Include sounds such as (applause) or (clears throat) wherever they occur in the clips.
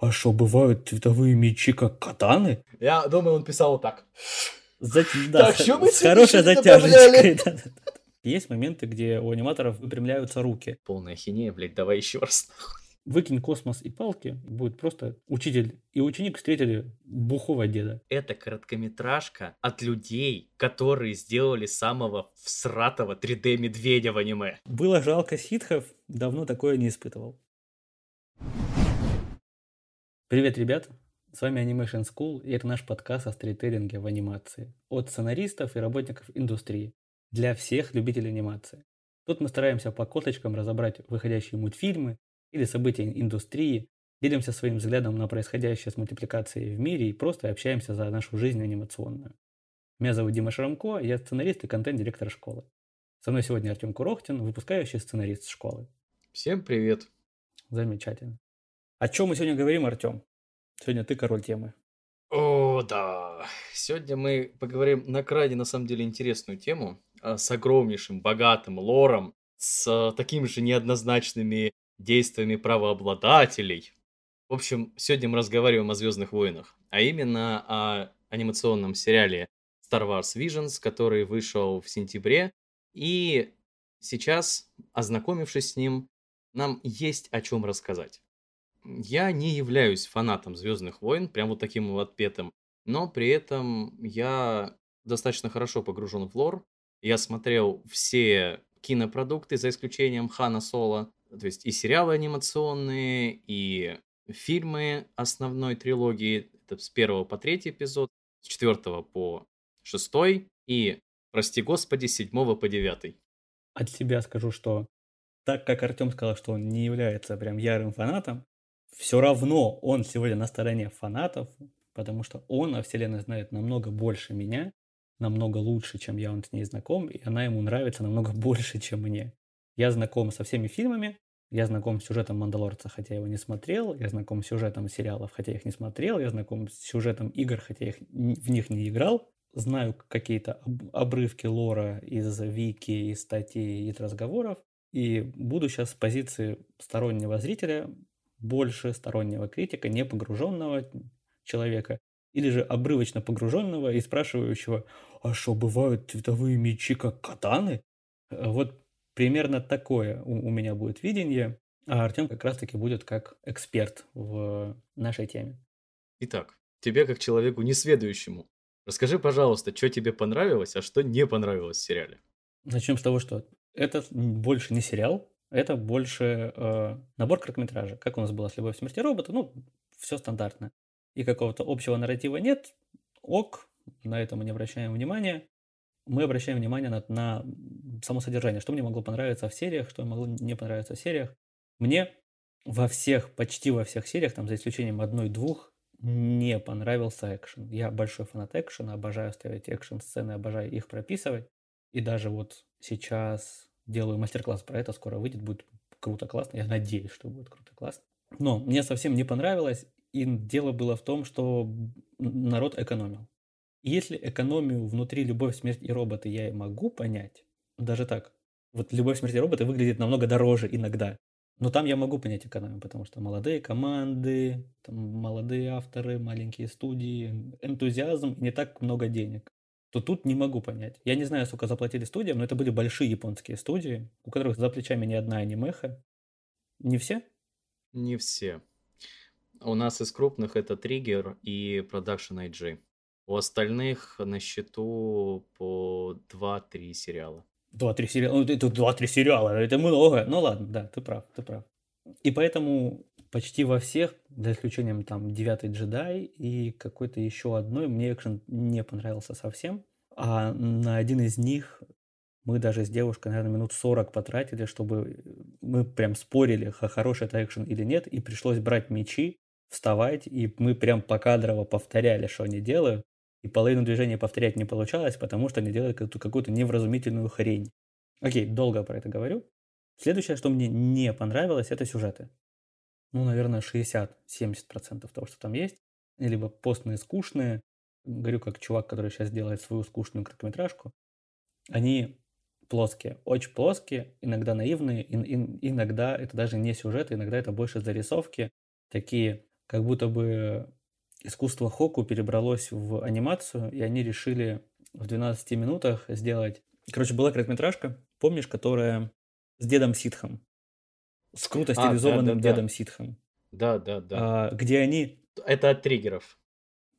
а что, бывают цветовые мечи, как катаны? Я думаю, он писал так. За... Да, Так, что мы с хорошей затяжечкой. да-да-да. Есть моменты, где у аниматоров выпрямляются руки. Полная хинея, блядь, давай еще раз. Выкинь космос и палки, будет просто учитель и ученик встретили бухого деда. Это короткометражка от людей, которые сделали самого всратого 3D-медведя в аниме. Было жалко ситхов, давно такое не испытывал. Привет, ребята! С вами Animation School, и это наш подкаст о сторителлинге в анимации. От сценаристов и работников индустрии. Для всех любителей анимации. Тут мы стараемся по косточкам разобрать выходящие мультфильмы или события индустрии, делимся своим взглядом на происходящее с мультипликацией в мире и просто общаемся за нашу жизнь анимационную. Меня зовут Дима Шрамко, я сценарист и контент-директор школы. Со мной сегодня Артем Курохтин, выпускающий сценарист школы. Всем привет. Замечательно. О чем мы сегодня говорим, Артем? Сегодня ты король темы. О, да. Сегодня мы поговорим на крайне, на самом деле, интересную тему а, с огромнейшим, богатым лором, с такими же неоднозначными действиями правообладателей. В общем, сегодня мы разговариваем о Звездных войнах, а именно о анимационном сериале Star Wars Visions, который вышел в сентябре. И сейчас, ознакомившись с ним, нам есть о чем рассказать. Я не являюсь фанатом Звездных войн, прям вот таким вот отпетым, но при этом я достаточно хорошо погружен в лор. Я смотрел все кинопродукты, за исключением Хана Соло, то есть и сериалы анимационные, и фильмы основной трилогии, это с первого по третий эпизод, с четвертого по шестой, и, прости господи, с седьмого по девятый. От себя скажу, что так как Артем сказал, что он не является прям ярым фанатом, все равно он сегодня на стороне фанатов, потому что он о вселенной знает намного больше меня, намного лучше, чем я он с ней знаком, и она ему нравится намного (laughs) больше, чем мне. Я знаком со всеми фильмами, я знаком с сюжетом «Мандалорца», хотя его не смотрел, я знаком с сюжетом сериалов, хотя их не смотрел, я знаком с сюжетом игр, хотя их, в них не играл, знаю какие-то об- обрывки лора из вики, из статей, из разговоров, и буду сейчас с позиции стороннего зрителя, больше стороннего критика, не погруженного человека, или же обрывочно погруженного и спрашивающего, а что, бывают цветовые мечи как катаны? Э, Вот примерно такое у, у меня будет видение, а Артем как раз-таки будет как эксперт в нашей теме. Итак, тебе как человеку несведущему, расскажи, пожалуйста, что тебе понравилось, а что не понравилось в сериале. Начнем с того, что это больше не сериал, это больше э, набор короткометража. Как у нас было с «Любовь, смерти робота», ну, все стандартно. И какого-то общего нарратива нет, ок, на это мы не обращаем внимания. Мы обращаем внимание на, на само содержание, что мне могло понравиться в сериях, что могло не понравиться в сериях. Мне во всех, почти во всех сериях, там за исключением одной-двух, не понравился экшен. Я большой фанат экшена, обожаю ставить экшен-сцены, обожаю их прописывать. И даже вот сейчас делаю мастер-класс про это, скоро выйдет, будет круто, классно. Я надеюсь, что будет круто, классно. Но мне совсем не понравилось, и дело было в том, что народ экономил. Если экономию внутри «Любовь, смерть и роботы» я и могу понять, даже так, вот «Любовь, смерть и роботы» выглядит намного дороже иногда, но там я могу понять экономию, потому что молодые команды, там молодые авторы, маленькие студии, энтузиазм не так много денег. То тут не могу понять. Я не знаю, сколько заплатили студиям, но это были большие японские студии, у которых за плечами не одна анимеха. Не все? Не все. У нас из крупных это Триггер и Production IG. У остальных на счету по 2-3 сериала. Два-три сериала. Ну, это два-три сериала, это много. Ну ладно, да, ты прав, ты прав. И поэтому почти во всех, за исключением там девятый джедай и какой-то еще одной, мне экшен не понравился совсем. А на один из них мы даже с девушкой, наверное, минут 40 потратили, чтобы мы прям спорили, хороший это экшен или нет, и пришлось брать мечи, вставать, и мы прям покадрово повторяли, что они делают. И половину движения повторять не получалось, потому что они делают какую-то, какую-то невразумительную хрень. Окей, долго про это говорю. Следующее, что мне не понравилось, это сюжеты. Ну, наверное, 60-70% того, что там есть. Либо постные, скучные. Говорю, как чувак, который сейчас делает свою скучную короткометражку. Они плоские, очень плоские, иногда наивные, ин- ин- иногда это даже не сюжет, иногда это больше зарисовки, такие как будто бы искусство Хоку перебралось в анимацию, и они решили в 12 минутах сделать... Короче, была короткометражка, помнишь, которая с дедом Ситхом. С круто стилизованным а, да, да, дедом да. Ситхом. Да, да, да. А, где они... Это от триггеров.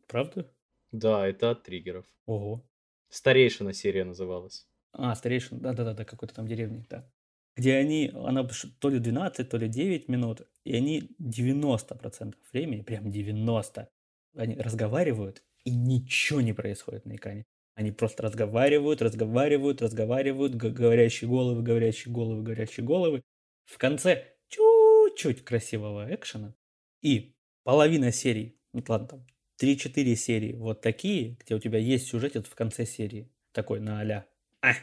Правда? Да, это от триггеров. Ого. Старейшина серия называлась. А, старейшина, да-да-да, какой-то там деревни, да. Где они, она то ли 12, то ли 9 минут, и они 90% времени, прям 90, они разговаривают, и ничего не происходит на экране. Они просто разговаривают, разговаривают, разговаривают, говорящие головы, говорящие головы, говорящие головы. В конце чуть-чуть красивого экшена. И половина серий, ну ладно, там 3-4 серии вот такие, где у тебя есть сюжет в конце серии. Такой на а-ля. А!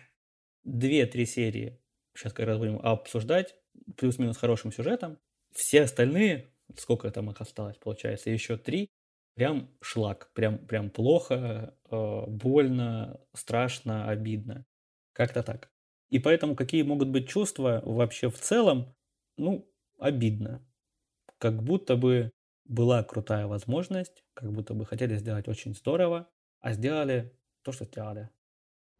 Две-три серии. Сейчас как раз будем обсуждать. Плюс-минус хорошим сюжетом. Все остальные, сколько там их осталось, получается, еще три, прям шлак, прям, прям плохо, э, больно, страшно, обидно. Как-то так. И поэтому какие могут быть чувства вообще в целом, ну, обидно. Как будто бы была крутая возможность, как будто бы хотели сделать очень здорово, а сделали то, что сделали.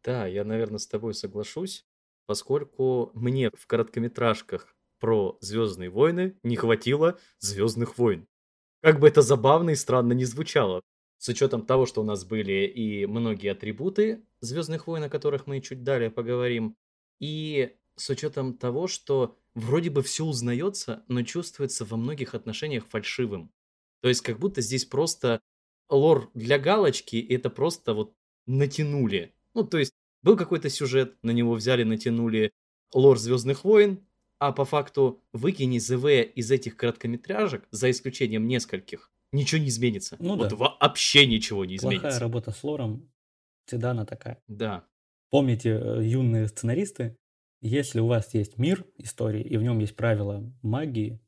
Да, я, наверное, с тобой соглашусь, поскольку мне в короткометражках про Звездные войны не хватило Звездных войн. Как бы это забавно и странно не звучало. С учетом того, что у нас были и многие атрибуты Звездных войн, о которых мы чуть далее поговорим, и с учетом того, что вроде бы все узнается, но чувствуется во многих отношениях фальшивым. То есть как будто здесь просто лор для галочки, это просто вот натянули. Ну, то есть был какой-то сюжет, на него взяли, натянули лор Звездных войн, а по факту выкини ЗВ из этих короткометражек, за исключением нескольких, ничего не изменится. Ну вот да. вообще ничего не изменится. Плохая работа с лором, всегда она такая. Да. Помните, э, юные сценаристы, если у вас есть мир истории, и в нем есть правила магии,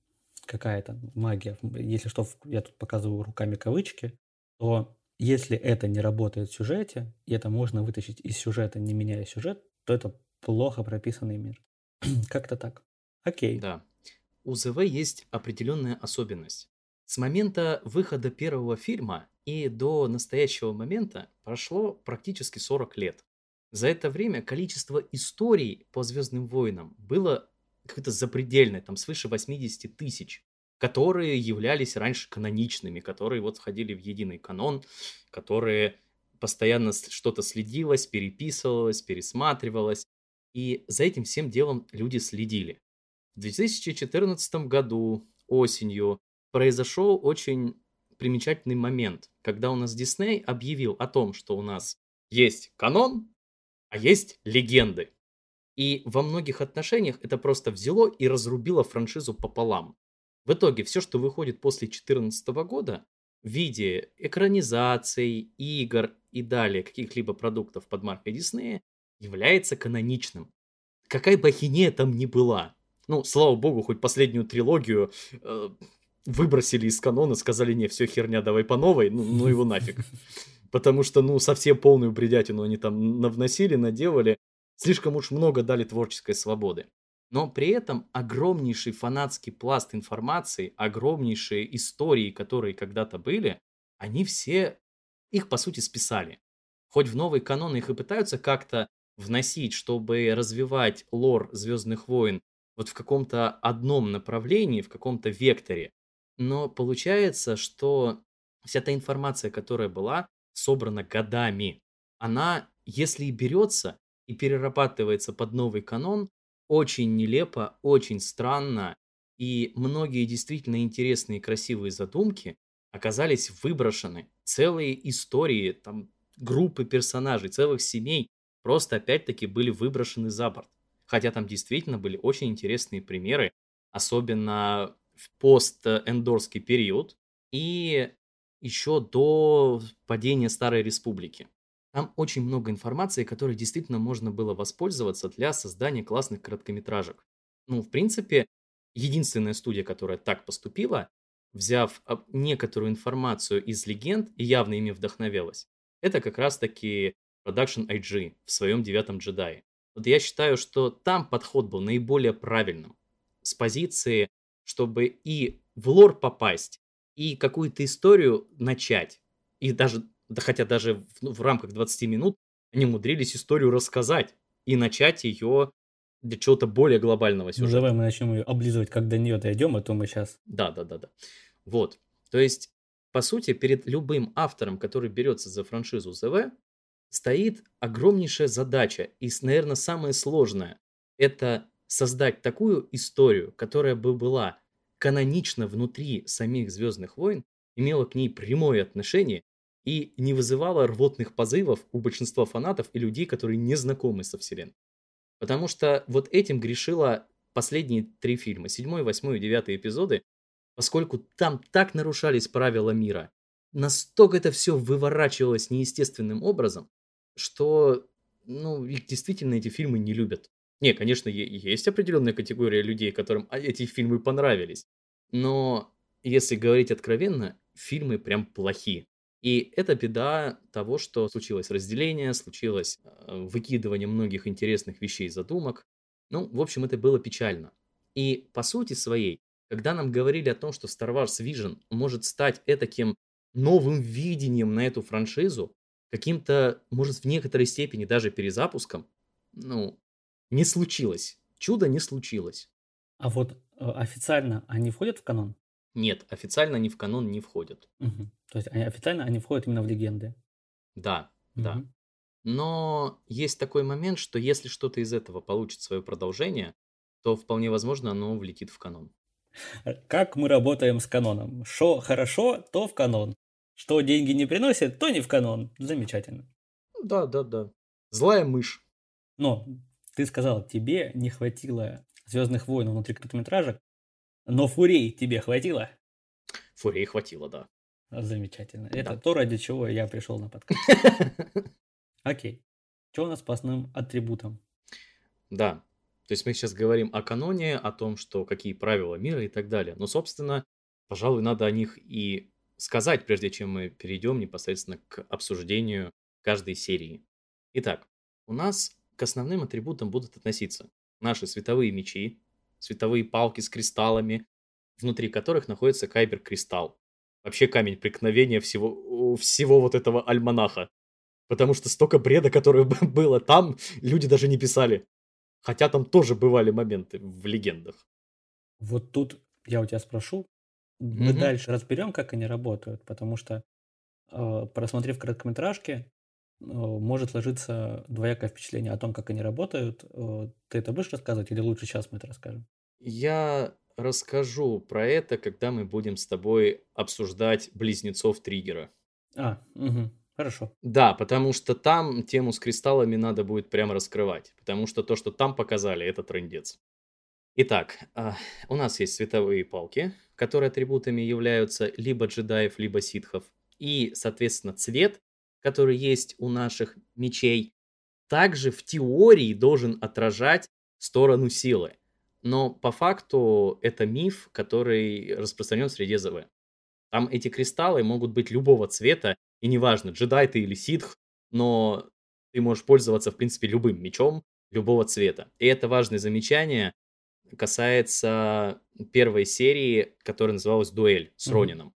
какая-то магия, если что, я тут показываю руками кавычки, то если это не работает в сюжете, и это можно вытащить из сюжета, не меняя сюжет, то это плохо прописанный мир. (clears throat) Как-то так. Окей. Да. У ЗВ есть определенная особенность. С момента выхода первого фильма и до настоящего момента прошло практически 40 лет. За это время количество историй по Звездным войнам было какое-то запредельное, там свыше 80 тысяч, которые являлись раньше каноничными, которые вот входили в единый канон, которые постоянно что-то следилось, переписывалось, пересматривалось. И за этим всем делом люди следили. В 2014 году осенью произошел очень примечательный момент, когда у нас Дисней объявил о том, что у нас есть канон, а есть легенды. И во многих отношениях это просто взяло и разрубило франшизу пополам. В итоге все, что выходит после 2014 года в виде экранизаций, игр и далее каких-либо продуктов под маркой Диснея, является каноничным. Какая бы ахинея там ни была. Ну, слава богу, хоть последнюю трилогию э, выбросили из канона, сказали, не, все херня, давай по новой, ну, ну его нафиг. (laughs) Потому что, ну, совсем полную бредятину они там навносили, наделали. Слишком уж много дали творческой свободы. Но при этом огромнейший фанатский пласт информации, огромнейшие истории, которые когда-то были, они все, их по сути списали. Хоть в новый канон их и пытаются как-то вносить, чтобы развивать лор Звездных войн вот в каком-то одном направлении, в каком-то векторе. Но получается, что вся та информация, которая была собрана годами, она, если и берется и перерабатывается под новый канон, очень нелепо, очень странно, и многие действительно интересные и красивые задумки оказались выброшены. Целые истории, там, группы персонажей, целых семей просто опять-таки были выброшены за борт. Хотя там действительно были очень интересные примеры, особенно в пост-эндорский период и еще до падения Старой Республики. Там очень много информации, которой действительно можно было воспользоваться для создания классных короткометражек. Ну, в принципе, единственная студия, которая так поступила, взяв некоторую информацию из легенд и явно ими вдохновилась, это как раз-таки Production IG в своем девятом джедае. Вот я считаю, что там подход был наиболее правильным. С позиции, чтобы и в лор попасть, и какую-то историю начать. И даже, да хотя даже в, ну, в рамках 20 минут они умудрились историю рассказать и начать ее для чего-то более глобального Ну, сюжета. давай мы начнем ее облизывать, как до нее дойдем, а то мы сейчас... Да, да, да, да. Вот. То есть, по сути, перед любым автором, который берется за франшизу ЗВ, стоит огромнейшая задача. И, наверное, самое сложное – это создать такую историю, которая бы была канонична внутри самих Звездных войн, имела к ней прямое отношение и не вызывала рвотных позывов у большинства фанатов и людей, которые не знакомы со вселенной. Потому что вот этим грешила последние три фильма, седьмой, восьмой и девятый эпизоды, поскольку там так нарушались правила мира, настолько это все выворачивалось неестественным образом, что, ну, их действительно эти фильмы не любят. Не, конечно, есть определенная категория людей, которым а, эти фильмы понравились, но если говорить откровенно, фильмы прям плохие. И это беда того, что случилось разделение, случилось э, выкидывание многих интересных вещей из задумок. Ну, в общем, это было печально. И по сути своей, когда нам говорили о том, что Star Wars Vision может стать этаким новым видением на эту франшизу, каким-то, может, в некоторой степени даже перезапуском, ну, не случилось. Чудо не случилось. А вот э, официально они входят в канон? Нет, официально они в канон не входят. Мгм. То есть они, официально они входят именно в легенды? Да, да. Мгм. Но есть такой момент, что если что-то из этого получит свое продолжение, то вполне возможно оно влетит в канон. Э, Как мы работаем с каноном? Что хорошо, то в канон. Что деньги не приносит, то не в канон. Замечательно. Да, да, да. Злая мышь. Но ты сказал, тебе не хватило Звездных войн внутри короткометражек, но фурей тебе хватило? Фурей хватило, да. Замечательно. Это Да. то, ради чего я пришел на подкаст. (laughs) Окей. Что у нас по основным атрибутам? Да. То есть мы сейчас говорим о каноне, о том, что какие правила мира и так далее. Но, собственно, пожалуй, надо о них и сказать, прежде чем мы перейдем непосредственно к обсуждению каждой серии. Итак, у нас к основным атрибутам будут относиться наши световые мечи, световые палки с кристаллами, внутри которых находится кайбер-кристалл. Вообще камень преткновения всего, всего вот этого альманаха. Потому что столько бреда, которое (laughs) было там, люди даже не писали. Хотя там тоже бывали моменты в легендах. Вот тут я у тебя спрошу. Мы Мгм. дальше разберем, как они работают, потому что, э, просмотрев короткометражки, может ложиться двоякое впечатление о том, как они работают. Э, Ты это будешь рассказывать или лучше сейчас мы это расскажем? Я расскажу про это, когда мы будем с тобой обсуждать близнецов триггера. А, мгм, хорошо. Да, потому что там тему с кристаллами надо будет прямо раскрывать. Потому что то, что там показали, это трендец. Итак, а, у нас есть световые палки, которые атрибутами являются либо джедаев, либо ситхов. И, соответственно, цвет, который есть у наших мечей, также в теории должен отражать сторону силы. Но по факту это миф, который распространен среди ЗВ. Там эти кристаллы могут быть любого цвета, и неважно, джедай ты или ситх, но ты можешь пользоваться, в принципе, любым мечом любого цвета. И это важное замечание касается первой серии, которая называлась «Дуэль» с Мгм. Ронином.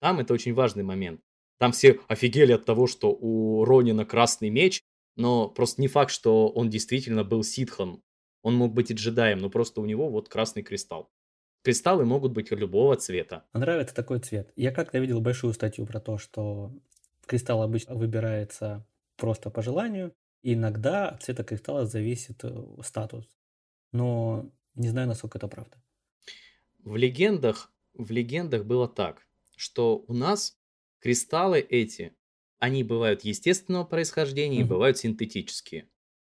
Там это очень важный момент. Там все офигели от того, что у Ронина красный меч, но просто не факт, что он действительно был ситхом. Он мог быть и джедаем, но просто у него вот красный кристалл. Кристаллы могут быть любого цвета. Нравится такой цвет. Я как-то видел большую статью про то, что кристалл обычно выбирается просто по желанию, и иногда от цвета кристалла зависит э, статус. Но не знаю, насколько это правда. В легендах, в легендах было так, что у нас кристаллы эти, они бывают естественного происхождения и бывают синтетические.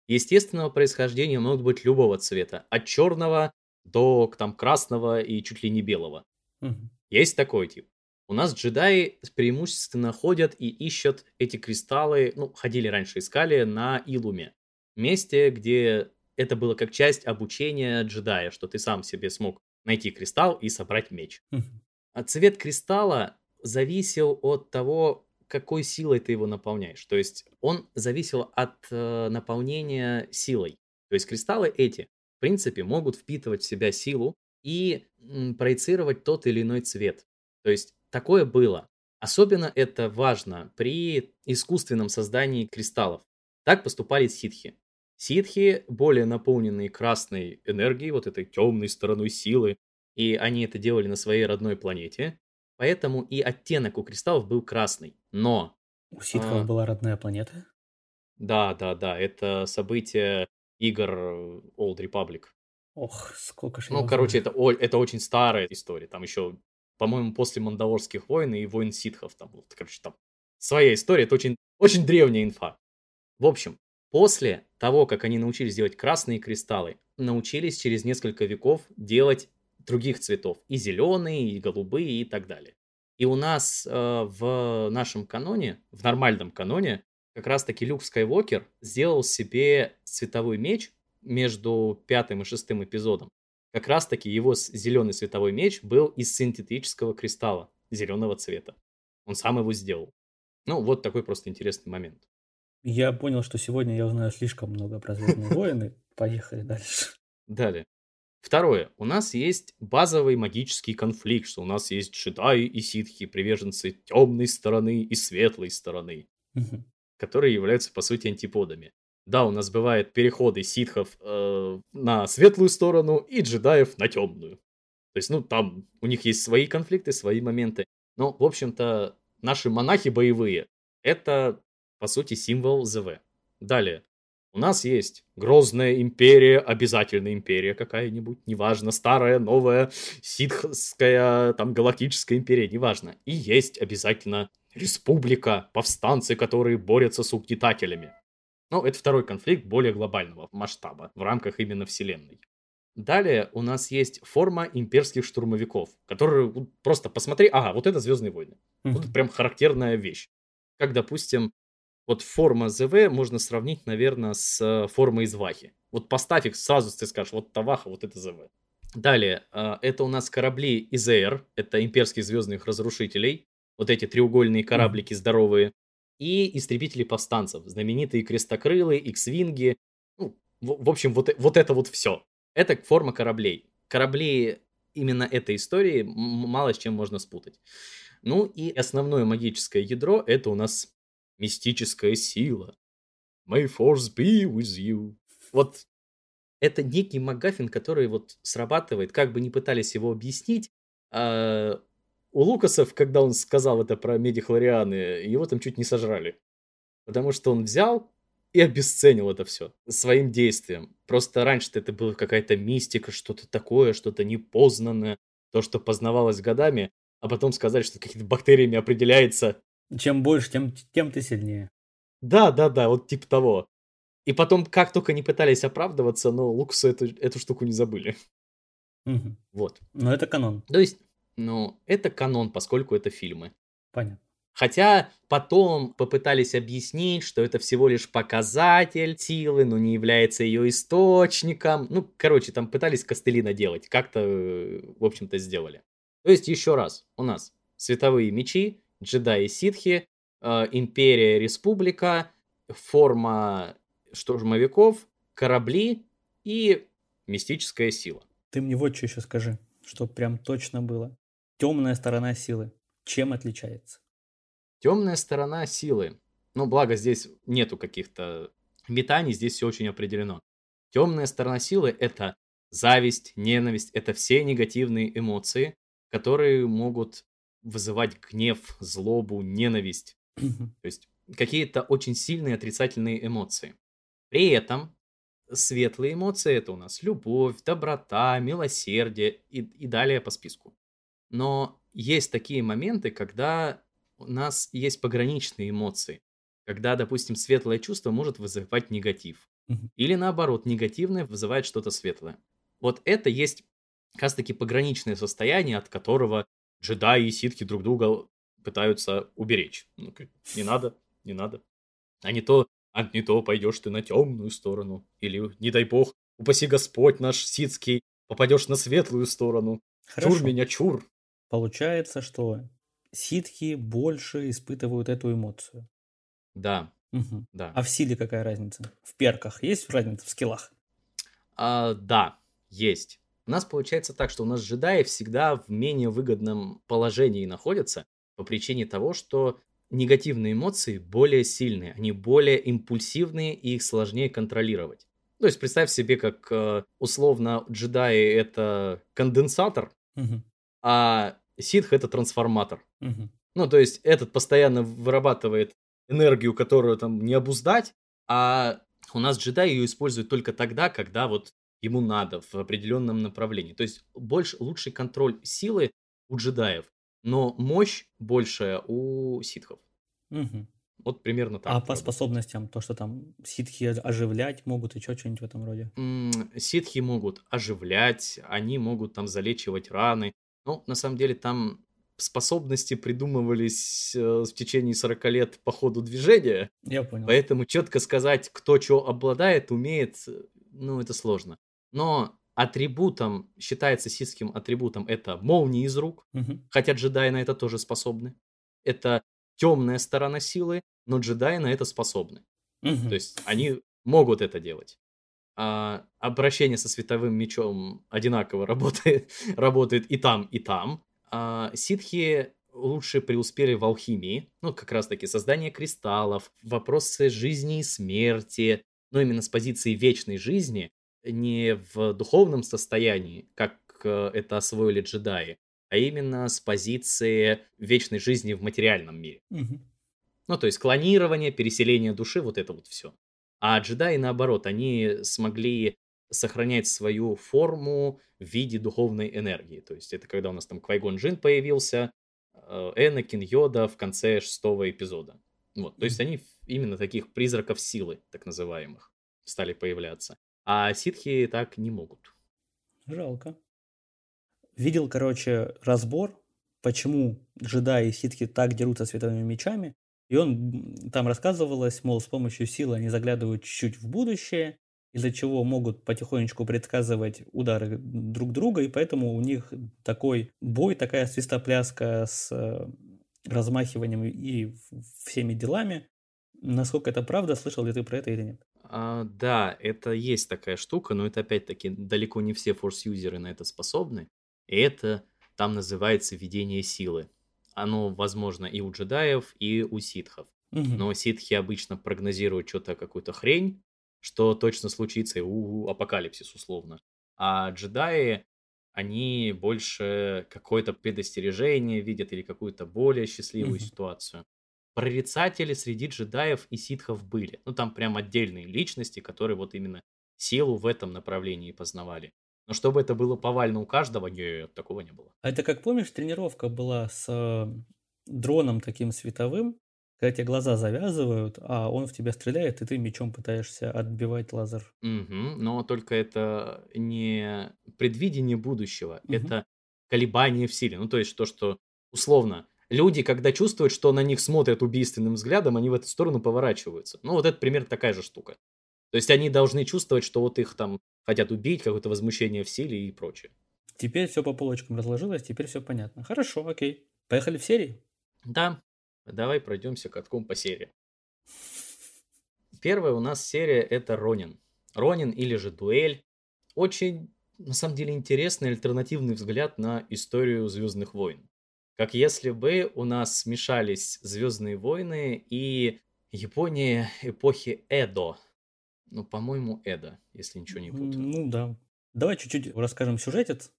Естественного происхождения могут быть любого цвета, от черного до там красного и чуть ли не белого. Есть такой тип. У нас джедаи преимущественно ходят и ищут эти кристаллы, ну, ходили раньше, искали на Илуме. Месте, где это было как часть обучения джедая, что ты сам себе смог найти кристалл и собрать меч. А цвет кристалла зависел от того, какой силой ты его наполняешь. То есть он зависел от э, наполнения силой. То есть кристаллы эти, в принципе, могут впитывать в себя силу и м, проецировать тот или иной цвет. То есть такое было. Особенно это важно при искусственном создании кристаллов. Так поступали ситхи. Ситхи более наполненные красной энергией, вот этой темной стороной силы, и они это делали на своей родной планете. Поэтому и оттенок у кристаллов был красный. Но... У ситхов а... была родная планета? Да, да, да. Это событие игр Old Republic. Ох, сколько же Ну, короче, это, это очень старая история. Там еще, по-моему, после Мандалорских войн и войн ситхов. Там, вот, короче, там своя история. Это очень, очень древняя инфа. В общем, после того, как они научились делать красные кристаллы, научились через несколько веков делать других цветов. И зеленые, и голубые, и так далее. И у нас э, в нашем каноне, в нормальном каноне, как раз-таки Люк Скайуокер сделал себе цветовой меч между пятым и шестым эпизодом. Как раз-таки его зеленый световой меч был из синтетического кристалла зеленого цвета. Он сам его сделал. Ну, вот такой просто интересный момент. Я понял, что сегодня я узнаю слишком много про Звездные (laughs) войны. Поехали дальше. Далее. Второе. У нас есть базовый магический конфликт, что у нас есть джедаи и ситхи, приверженцы темной стороны и светлой стороны, которые являются, по сути, антиподами. Да, у нас бывают переходы ситхов э, на светлую сторону и джедаев на темную. То есть, ну, там у них есть свои конфликты, свои моменты. Но, в общем-то, наши монахи боевые — это, по сути, символ ЗВ. Далее. У нас есть Грозная империя, обязательно империя какая-нибудь, неважно, старая, новая, ситхская, там, галактическая империя, неважно. И есть обязательно республика, повстанцы, которые борются с угнетателями. Ну, это второй конфликт более глобального масштаба в рамках именно вселенной. Далее у нас есть форма имперских штурмовиков, которые просто посмотри, ага, вот это Звездные войны. Mm-hmm. Вот прям характерная вещь. Как, допустим, вот форма ЗВ можно сравнить, наверное, с э, формой из Вахи. Вот поставь их, сразу ты скажешь, вот Таваха, вот это ЗВ. Далее, э, это у нас корабли ИЗР, это имперских звездных разрушителей. Вот эти треугольные кораблики здоровые. И истребители повстанцев, знаменитые крестокрылы, икс-винги. Ну, в, в общем, вот, вот это вот все. Это форма кораблей. Корабли именно этой истории мало с чем можно спутать. Ну и основное магическое ядро это у нас мистическая сила. May force be with you. Вот это некий МакГаффин, который вот срабатывает, как бы не пытались его объяснить. А у Лукасов, когда он сказал это про медихлорианы, его там чуть не сожрали. Потому что он взял и обесценил это все своим действием. Просто раньше это была какая-то мистика, что-то такое, что-то непознанное, то, что познавалось годами, а потом сказать, что какими-то бактериями определяется чем больше, тем, тем ты сильнее. Да, да, да, вот типа того. И потом, как только не пытались оправдываться, но Лукасу эту, эту штуку не забыли. Угу. Вот. Но это канон. То есть, ну, это канон, поскольку это фильмы. Понятно. Хотя потом попытались объяснить, что это всего лишь показатель силы, но не является ее источником. Ну, короче, там пытались костыли наделать. Как-то, в общем-то, сделали. То есть, еще раз, у нас световые мечи, джедаи ситхи, э, империя республика, форма штурмовиков, корабли и мистическая сила. Ты мне вот что еще скажи, что прям точно было. Темная сторона силы. Чем отличается? Темная сторона силы. Ну, благо здесь нету каких-то метаний, здесь все очень определено. Темная сторона силы это зависть, ненависть, это все негативные эмоции, которые могут вызывать гнев, злобу, ненависть. То есть какие-то очень сильные отрицательные эмоции. При этом светлые эмоции это у нас любовь, доброта, милосердие и, и далее по списку. Но есть такие моменты, когда у нас есть пограничные эмоции. Когда, допустим, светлое чувство может вызывать негатив. Или наоборот, негативное вызывает что-то светлое. Вот это есть как раз таки пограничное состояние, от которого джедаи и ситхи друг друга пытаются уберечь. Ну, не надо, не надо. А не то, а не то пойдешь ты на темную сторону. Или, не дай бог, упаси Господь наш ситский, попадешь на светлую сторону. Хорошо. Чур меня, чур. Получается, что ситхи больше испытывают эту эмоцию. Да. Угу. да. А в силе какая разница? В перках есть разница в скиллах? А, да, есть. У нас получается так, что у нас джедаи всегда в менее выгодном положении находятся по причине того, что негативные эмоции более сильные, они более импульсивные и их сложнее контролировать. То есть представь себе, как э, условно джедаи это конденсатор, Мгм. а ситх это трансформатор. Мгм. Ну, то есть этот постоянно вырабатывает энергию, которую там не обуздать, а у нас джедай ее использует только тогда, когда вот ему надо в определенном направлении. То есть больше, лучший контроль силы у джедаев, но мощь большая у ситхов. Мгм. Вот примерно так. А по способностям, то, что там ситхи оживлять могут, еще что-нибудь в этом роде. Ситхи могут оживлять, они могут там залечивать раны. Ну, на самом деле, там способности придумывались э, в течение 40 лет по ходу движения, Я понял. поэтому четко сказать, кто что обладает, умеет, э, ну, это сложно. Но атрибутом, считается ситским атрибутом, это молнии из рук, Мгм. хотя джедаи на это тоже способны. Это темная сторона силы, но джедаи на это способны. Мгм. То есть они могут это делать. А обращение со световым мечом одинаково работает, (laughs) работает и там, и там. А ситхи лучше преуспели в алхимии, ну, как раз-таки создание кристаллов, вопросы жизни и смерти, но именно с позиции вечной жизни, не в духовном состоянии, как э, это освоили джедаи, а именно с позиции вечной жизни в материальном мире. Мгм. Ну, то есть клонирование, переселение души, вот это вот все. А джедаи, наоборот, они смогли сохранять свою форму в виде духовной энергии. То есть это когда у нас там Квайгон Джин появился, э, Энакин, Йода в конце шестого эпизода. Вот, то есть они именно таких призраков силы, так называемых, стали появляться. А ситхи так не могут. Жалко. Видел, короче, разбор, почему джедаи и ситхи так дерутся световыми мечами. И он там рассказывалось, мол, с помощью силы они заглядывают чуть-чуть в будущее, из-за чего могут потихонечку предсказывать удары друг друга, и поэтому у них такой бой, такая свистопляска с э, размахиванием и всеми делами. Насколько это правда, слышал ли ты про это или нет? А, да, это есть такая штука, но это опять-таки далеко не все форс-юзеры на это способны. И это там называется видение силы. Оно возможно и у джедаев, и у ситхов. Мгм. Но ситхи обычно прогнозируют что-то, какую-то хрень, что точно случится, и у апокалипсис условно. А джедаи, они больше какое-то предостережение видят или какую-то более счастливую Мгм. ситуацию. Прорицатели среди джедаев и ситхов были. Ну, там прям отдельные личности, которые вот именно силу в этом направлении познавали. Но чтобы это было повально у каждого, нет, такого не было. А это как помнишь, тренировка была с э, дроном таким световым, когда тебе глаза завязывают, а он в тебя стреляет, и ты мечом пытаешься отбивать лазер. Мгм. Но только это не предвидение будущего, Мгм. это колебание в силе. Ну, то есть то, что условно люди, когда чувствуют, что на них смотрят убийственным взглядом, они в эту сторону поворачиваются. Ну, вот это примерно такая же штука. То есть они должны чувствовать, что вот их там хотят убить, какое-то возмущение в силе и прочее. Теперь все по полочкам разложилось, теперь все понятно. Хорошо, окей. Поехали в серии? Да, давай пройдемся катком по серии. Первая у нас серия это Ронин. Ронин или же Дуэль. Очень, на самом деле, интересный альтернативный взгляд на историю Звездных войн. Как если бы у нас смешались Звездные войны и Япония эпохи Эдо. Ну, по-моему, Эдо, если ничего не путаю. Ну да. Давай чуть-чуть расскажем сюжетец.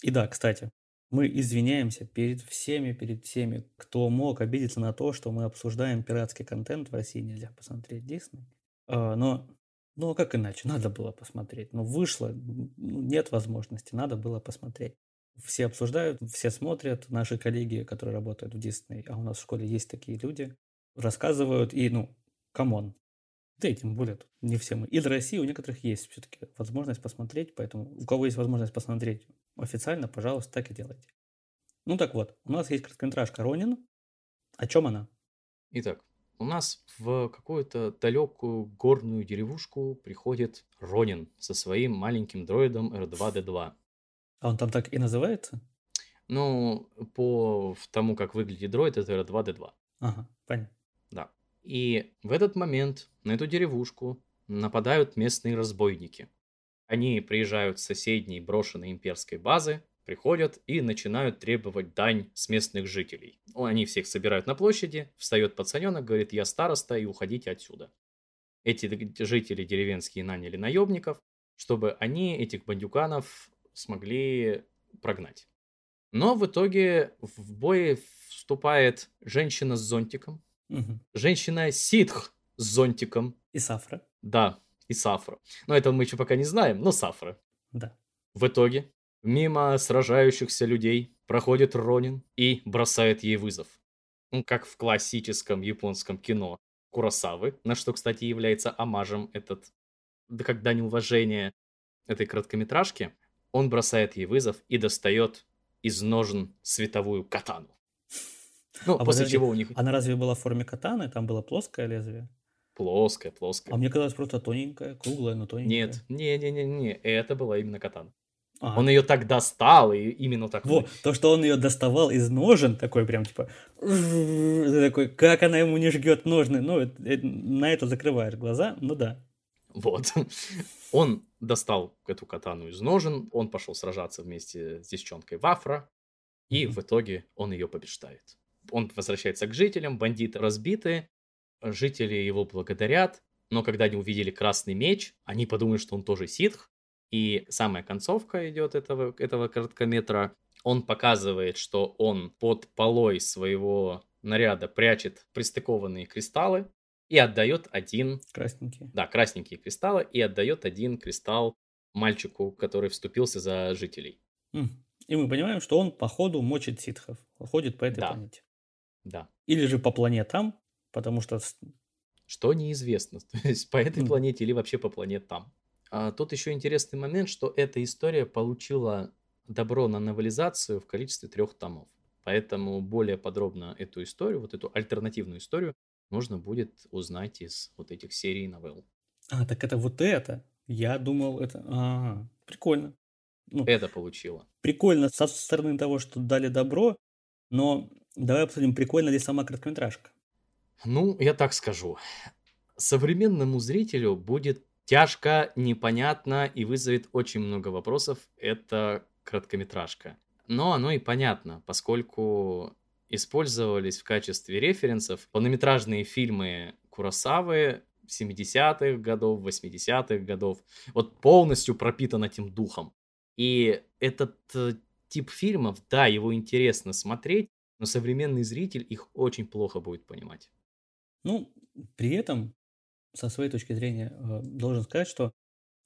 И да, кстати, мы извиняемся перед всеми, перед всеми, кто мог обидеться на то, что мы обсуждаем пиратский контент в России нельзя посмотреть Дисней. А, но, ну а как иначе? Надо было посмотреть. Ну вышло, ну, нет возможности, надо было посмотреть. Все обсуждают, все смотрят, наши коллеги, которые работают в Дисней, а у нас в школе есть такие люди, рассказывают, и ну, come on, да и тем более тут не все мы. И для России у некоторых есть все-таки возможность посмотреть, поэтому у кого есть возможность посмотреть официально, пожалуйста, так и делайте. Ну так вот, у нас есть короткометражка Ронин. О чем она? Итак, у нас в какую-то далекую горную деревушку приходит Ронин со своим маленьким дроидом R2D2. А он там так и называется? Ну, по тому, как выглядит дроид, это R2D2. Ага, понятно. Да. И в этот момент на эту деревушку нападают местные разбойники. Они приезжают с соседней брошенной имперской базы, приходят и начинают требовать дань с местных жителей. Они всех собирают на площади, встает пацаненок, говорит, я староста, и уходите отсюда. Эти жители деревенские наняли наемников, чтобы они этих бандюканов смогли прогнать. Но в итоге в бой вступает женщина с зонтиком, Мгм. женщина ситх с зонтиком, И Сафра. да, и Сафра. Но это мы еще пока не знаем, но Сафра. Да. В итоге мимо сражающихся людей проходит Ронин и бросает ей вызов. Ну, как в классическом японском кино Куросавы, на что, кстати, является омажем этот, да как дань уважения этой короткометражки, он бросает ей вызов и достает из ножен световую катану. Ну, А после подожди, чего у них Она разве была в форме катаны? Там было плоское лезвие? плоская, плоская. А мне казалось просто тоненькое, круглое, но тоненькое. Нет, не-не-не-не, это была именно катана. А, Он ее так достал, и именно так... Во, то, что он ее доставал из ножен, такой прям типа, такой, как она ему не жгет ножны, ну, на это закрываешь глаза, ну да. Вот. (laughs) Он достал эту катану из ножен, он пошел сражаться вместе с девчонкой Вафра, и Мгм. в итоге он ее побеждает. Он возвращается к жителям, бандиты разбиты, жители его благодарят, но когда они увидели красный меч, они подумали, что он тоже ситх, и самая концовка идет этого, этого короткометра. Он показывает, что он под полой своего наряда прячет пристыкованные кристаллы и отдает один Красненькие. да, красненькие кристаллы и отдает один кристалл мальчику, который вступился за жителей. М. И мы понимаем, что он по ходу мочит ситхов, ходит по этой Да. планете. Да. Или же по планетам, потому что Что неизвестно, (laughs) то есть по этой Мгм. планете или вообще по планетам. А тут еще интересный момент, что эта история получила добро на новелизацию в количестве трех томов. Поэтому более подробно эту историю, вот эту альтернативную историю, можно будет узнать из вот этих серий новелл. А, так это вот это. Я думал, это... Ага, прикольно. Ну, Это получило. прикольно со стороны того, что дали добро, но давай обсудим, прикольно ли сама короткометражка. Ну, я так скажу. Современному зрителю будет тяжко, непонятно и вызовет очень много вопросов. Это короткометражка. Но оно и понятно, поскольку использовались в качестве референсов полнометражные фильмы Куросавы 70-х годов, 80-х годов. Вот полностью пропитан этим духом. И этот э, тип фильмов, да, его интересно смотреть, но современный зритель их очень плохо будет понимать. Ну, при этом, со своей точки зрения, э, должен сказать, что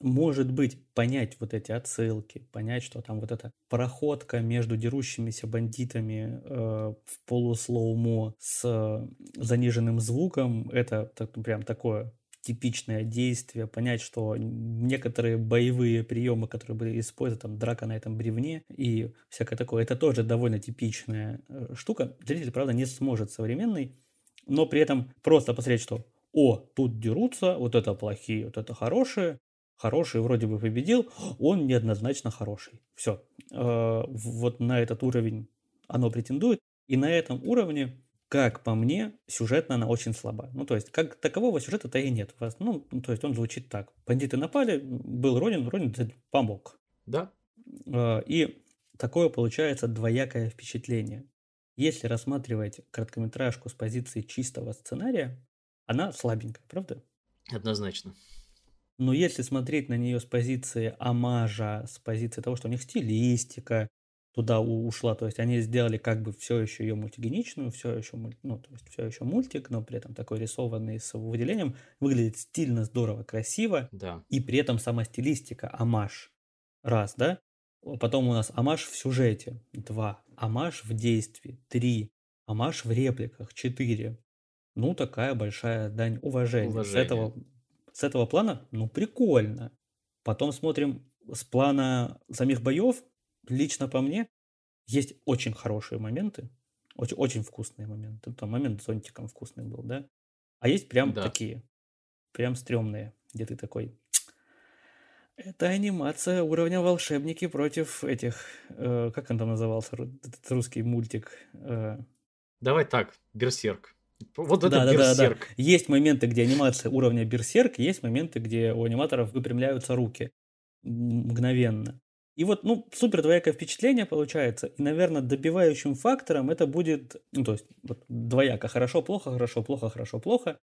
может быть понять вот эти отсылки, понять, что там вот эта проходка между дерущимися бандитами э, в полуслоумо с э, заниженным звуком, это так- прям такое типичное действие, понять, что некоторые боевые приемы, которые были использованы, там, драка на этом бревне и всякое такое, это тоже довольно типичная э, штука. Зритель, правда, не сможет современный, но при этом просто посмотреть, что о, тут дерутся, вот это плохие, вот это хорошие, хороший вроде бы победил, он неоднозначно хороший. Все. Вот на этот уровень оно претендует, и на этом уровне, как по мне, сюжетно она очень слаба. Ну, то есть, как такового сюжета-то и нет. Ну, то есть, он звучит так. Бандиты напали, был Ронин, Ронин помог. Да, Э, И такое получается двоякое впечатление. Если рассматривать короткометражку с позиции чистого сценария, она слабенькая, правда? однозначно. Но если смотреть на нее с позиции амажа, с позиции того, что у них стилистика туда ушла, то есть они сделали как бы все еще ее мультигеничную, все еще, ну, то есть все еще мультик, но при этом такой рисованный с выделением, выглядит стильно, здорово, красиво, Да, и при этом сама стилистика, амаш. Раз, да? Потом у нас амаш в сюжете. Два. Амаш в действии. Три. Амаш в репликах. Четыре. Ну, такая большая дань уважения. Уважение. С, этого, с этого плана, ну, прикольно. Потом смотрим с плана самих боев. Лично по мне, есть очень хорошие моменты. Очень, очень вкусные моменты. Там момент с зонтиком вкусный был, да? А есть прям Да. такие. Прям стрёмные, где ты такой... Это анимация уровня волшебники против этих... э, как он там назывался? Этот русский мультик. э, давай так, Берсерк. Вот это да, да, да, да. Берсерк. Есть моменты, где анимация уровня берсерк, есть моменты, где у аниматоров выпрямляются руки. мгновенно. И вот, ну, супер двоякое впечатление получается. И, наверное, добивающим фактором это будет, ну, то есть, вот, двояко. Хорошо, плохо, хорошо, плохо, хорошо, плохо.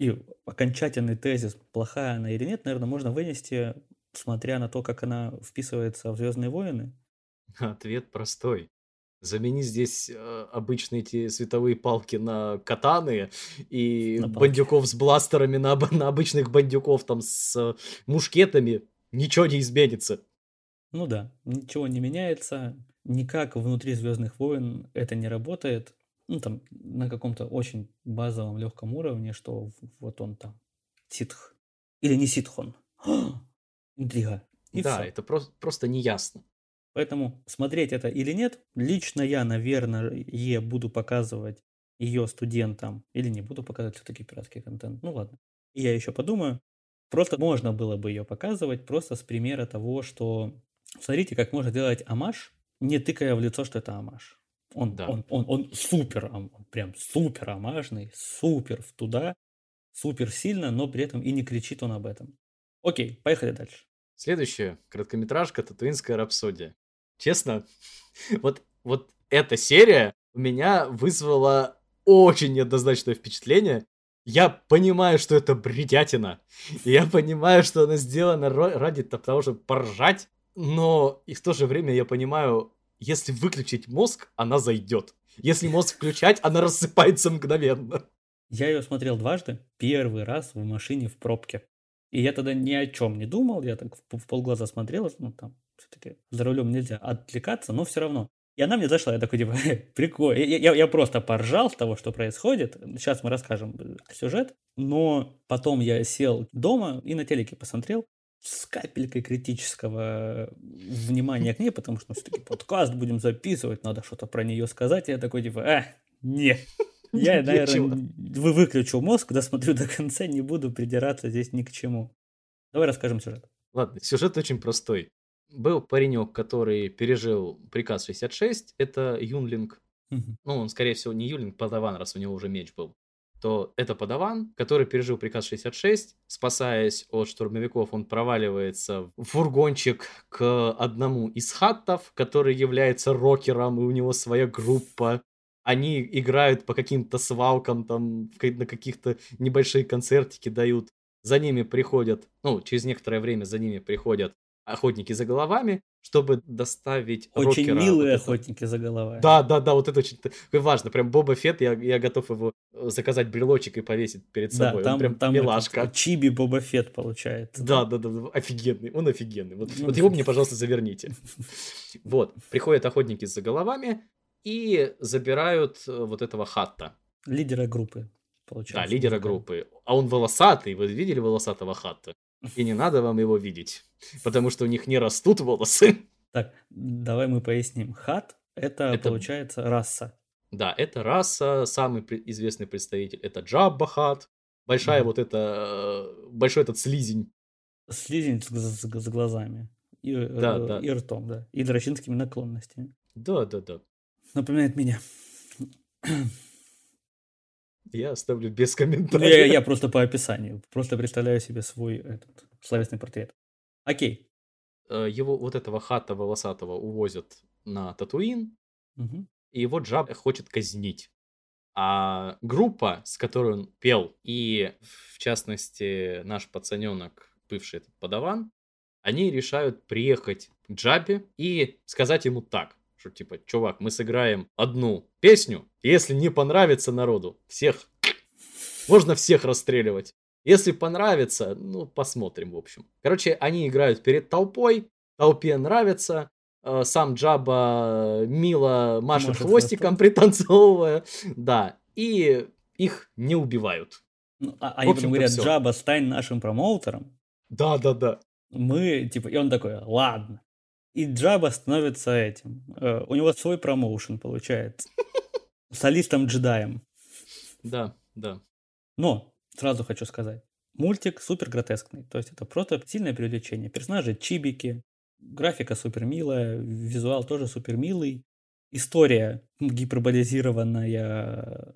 И окончательный тезис, плохая она или нет, наверное, можно вынести, смотря на то, как она вписывается в Звездные войны. Ответ простой. Замени здесь э, обычные эти световые палки на катаны и на бандюков с бластерами на, на обычных бандюков там с э, мушкетами. Ничего не изменится. Ну да, ничего не меняется, никак внутри Звездных войн это не работает. Ну там на каком-то очень базовом легком уровне, что вот он там ситх. Или не ситхон. (gasps) Интрига. И да, всё. это просто, просто неясно. Поэтому смотреть это или нет, лично я, наверное, буду показывать ее студентам, или не буду показывать все-таки пиратский контент. Ну ладно. И я еще подумаю. Просто можно было бы ее показывать просто с примера того, что Смотрите, как можно делать амаш, не тыкая в лицо, что это амаш. Он, да. он, он, он супер, он прям супер амажный, супер в туда, супер сильно, но при этом и не кричит он об этом. Окей, поехали дальше. Следующая короткометражка «Татуинская рапсодия». Честно, (laughs) вот, вот эта серия у меня вызвала очень неоднозначное впечатление. Я понимаю, что это бредятина. (laughs) Я понимаю, что она сделана ради того, чтобы поржать но и в то же время я понимаю, если выключить мозг, она зайдет. Если мозг включать, она рассыпается мгновенно. Я ее смотрел дважды. Первый раз в машине в пробке. И я тогда ни о чем не думал. Я так в, полглаза смотрел. Ну, там, все-таки за рулем нельзя отвлекаться, но все равно. И она мне зашла, я такой, типа, (laughs) прикольно. Я, я, я просто поржал с того, что происходит. Сейчас мы расскажем э, сюжет. Но потом я сел дома и на телеке посмотрел с капелькой критического внимания к ней, потому что все-таки подкаст будем записывать, надо что-то про нее сказать. И я такой, типа, а, нет. (laughs) Я, наверное, вы выключу мозг, досмотрю до конца, не буду придираться здесь ни к чему. Давай расскажем сюжет. Ладно, сюжет очень простой. Был паренек, который пережил приказ 66, это Юнлинг. Угу. Ну, он, скорее всего, не Юнлинг, подаван, раз у него уже меч был то это подаван, который пережил приказ 66. Спасаясь от штурмовиков, он проваливается в фургончик к одному из хаттов, который является рокером, и у него своя группа. Они играют по каким-то свалкам, там на каких-то небольшие концертики дают. За ними приходят, ну, через некоторое время за ними приходят охотники за головами, чтобы доставить Очень рокера, милые вот охотники за головами. Да, да, да, вот это очень важно. Прям Боба Фет, я, я готов его э, заказать брелочек и повесить перед собой. Да, там, он прям там милашка. Этот, Чиби Боба Фет получается. Да, да, да, да, офигенный, он офигенный. Вот, ну, вот его мне, пожалуйста, заверните. (laughs) Вот, приходят охотники за головами и забирают э, вот этого хатта. Лидера группы, получается. Да, лидера группы. А он волосатый, вы видели волосатого хатта? И не надо вам его видеть, потому что у них не растут волосы. Так, давай мы поясним. Хат – это, это, получается, раса. Да, это раса, самый известный представитель – это Джабба Хат, большая mm вот эта, большой этот слизень. Слизень с, с, с глазами. И, да, э, да. и ртом, да. И дрочинскими наклонностями. Да, да, да. Напоминает меня. Я оставлю без комментариев. Я, я просто по описанию. Просто представляю себе свой этот, словесный портрет. Окей. Э, его вот этого хата волосатого увозят на Татуин, угу. и его Джаб хочет казнить. А группа, с которой он пел, и в частности наш пацаненок, бывший этот подаван, они решают приехать к Джабе и сказать ему так что типа, чувак, мы сыграем одну песню, если не понравится народу, всех, можно всех расстреливать. Если понравится, ну, посмотрим, в общем. Короче, они играют перед толпой, толпе нравится, э, сам Джаба мило машет Может, хвостиком, пританцовывая, да, и их не убивают. Ну, а, а общем, говорят, все. Джаба, стань нашим промоутером. Да, да, да. Мы, типа, и он такой, ладно. И Джаба становится этим. Э, у него свой промоушен получается. (laughs) Солистом-джедаем. Да, да. Но, сразу хочу сказать, мультик супер гротескный. То есть это просто сильное привлечение. Персонажи чибики, графика супер милая, визуал тоже супер милый. История гиперболизированная,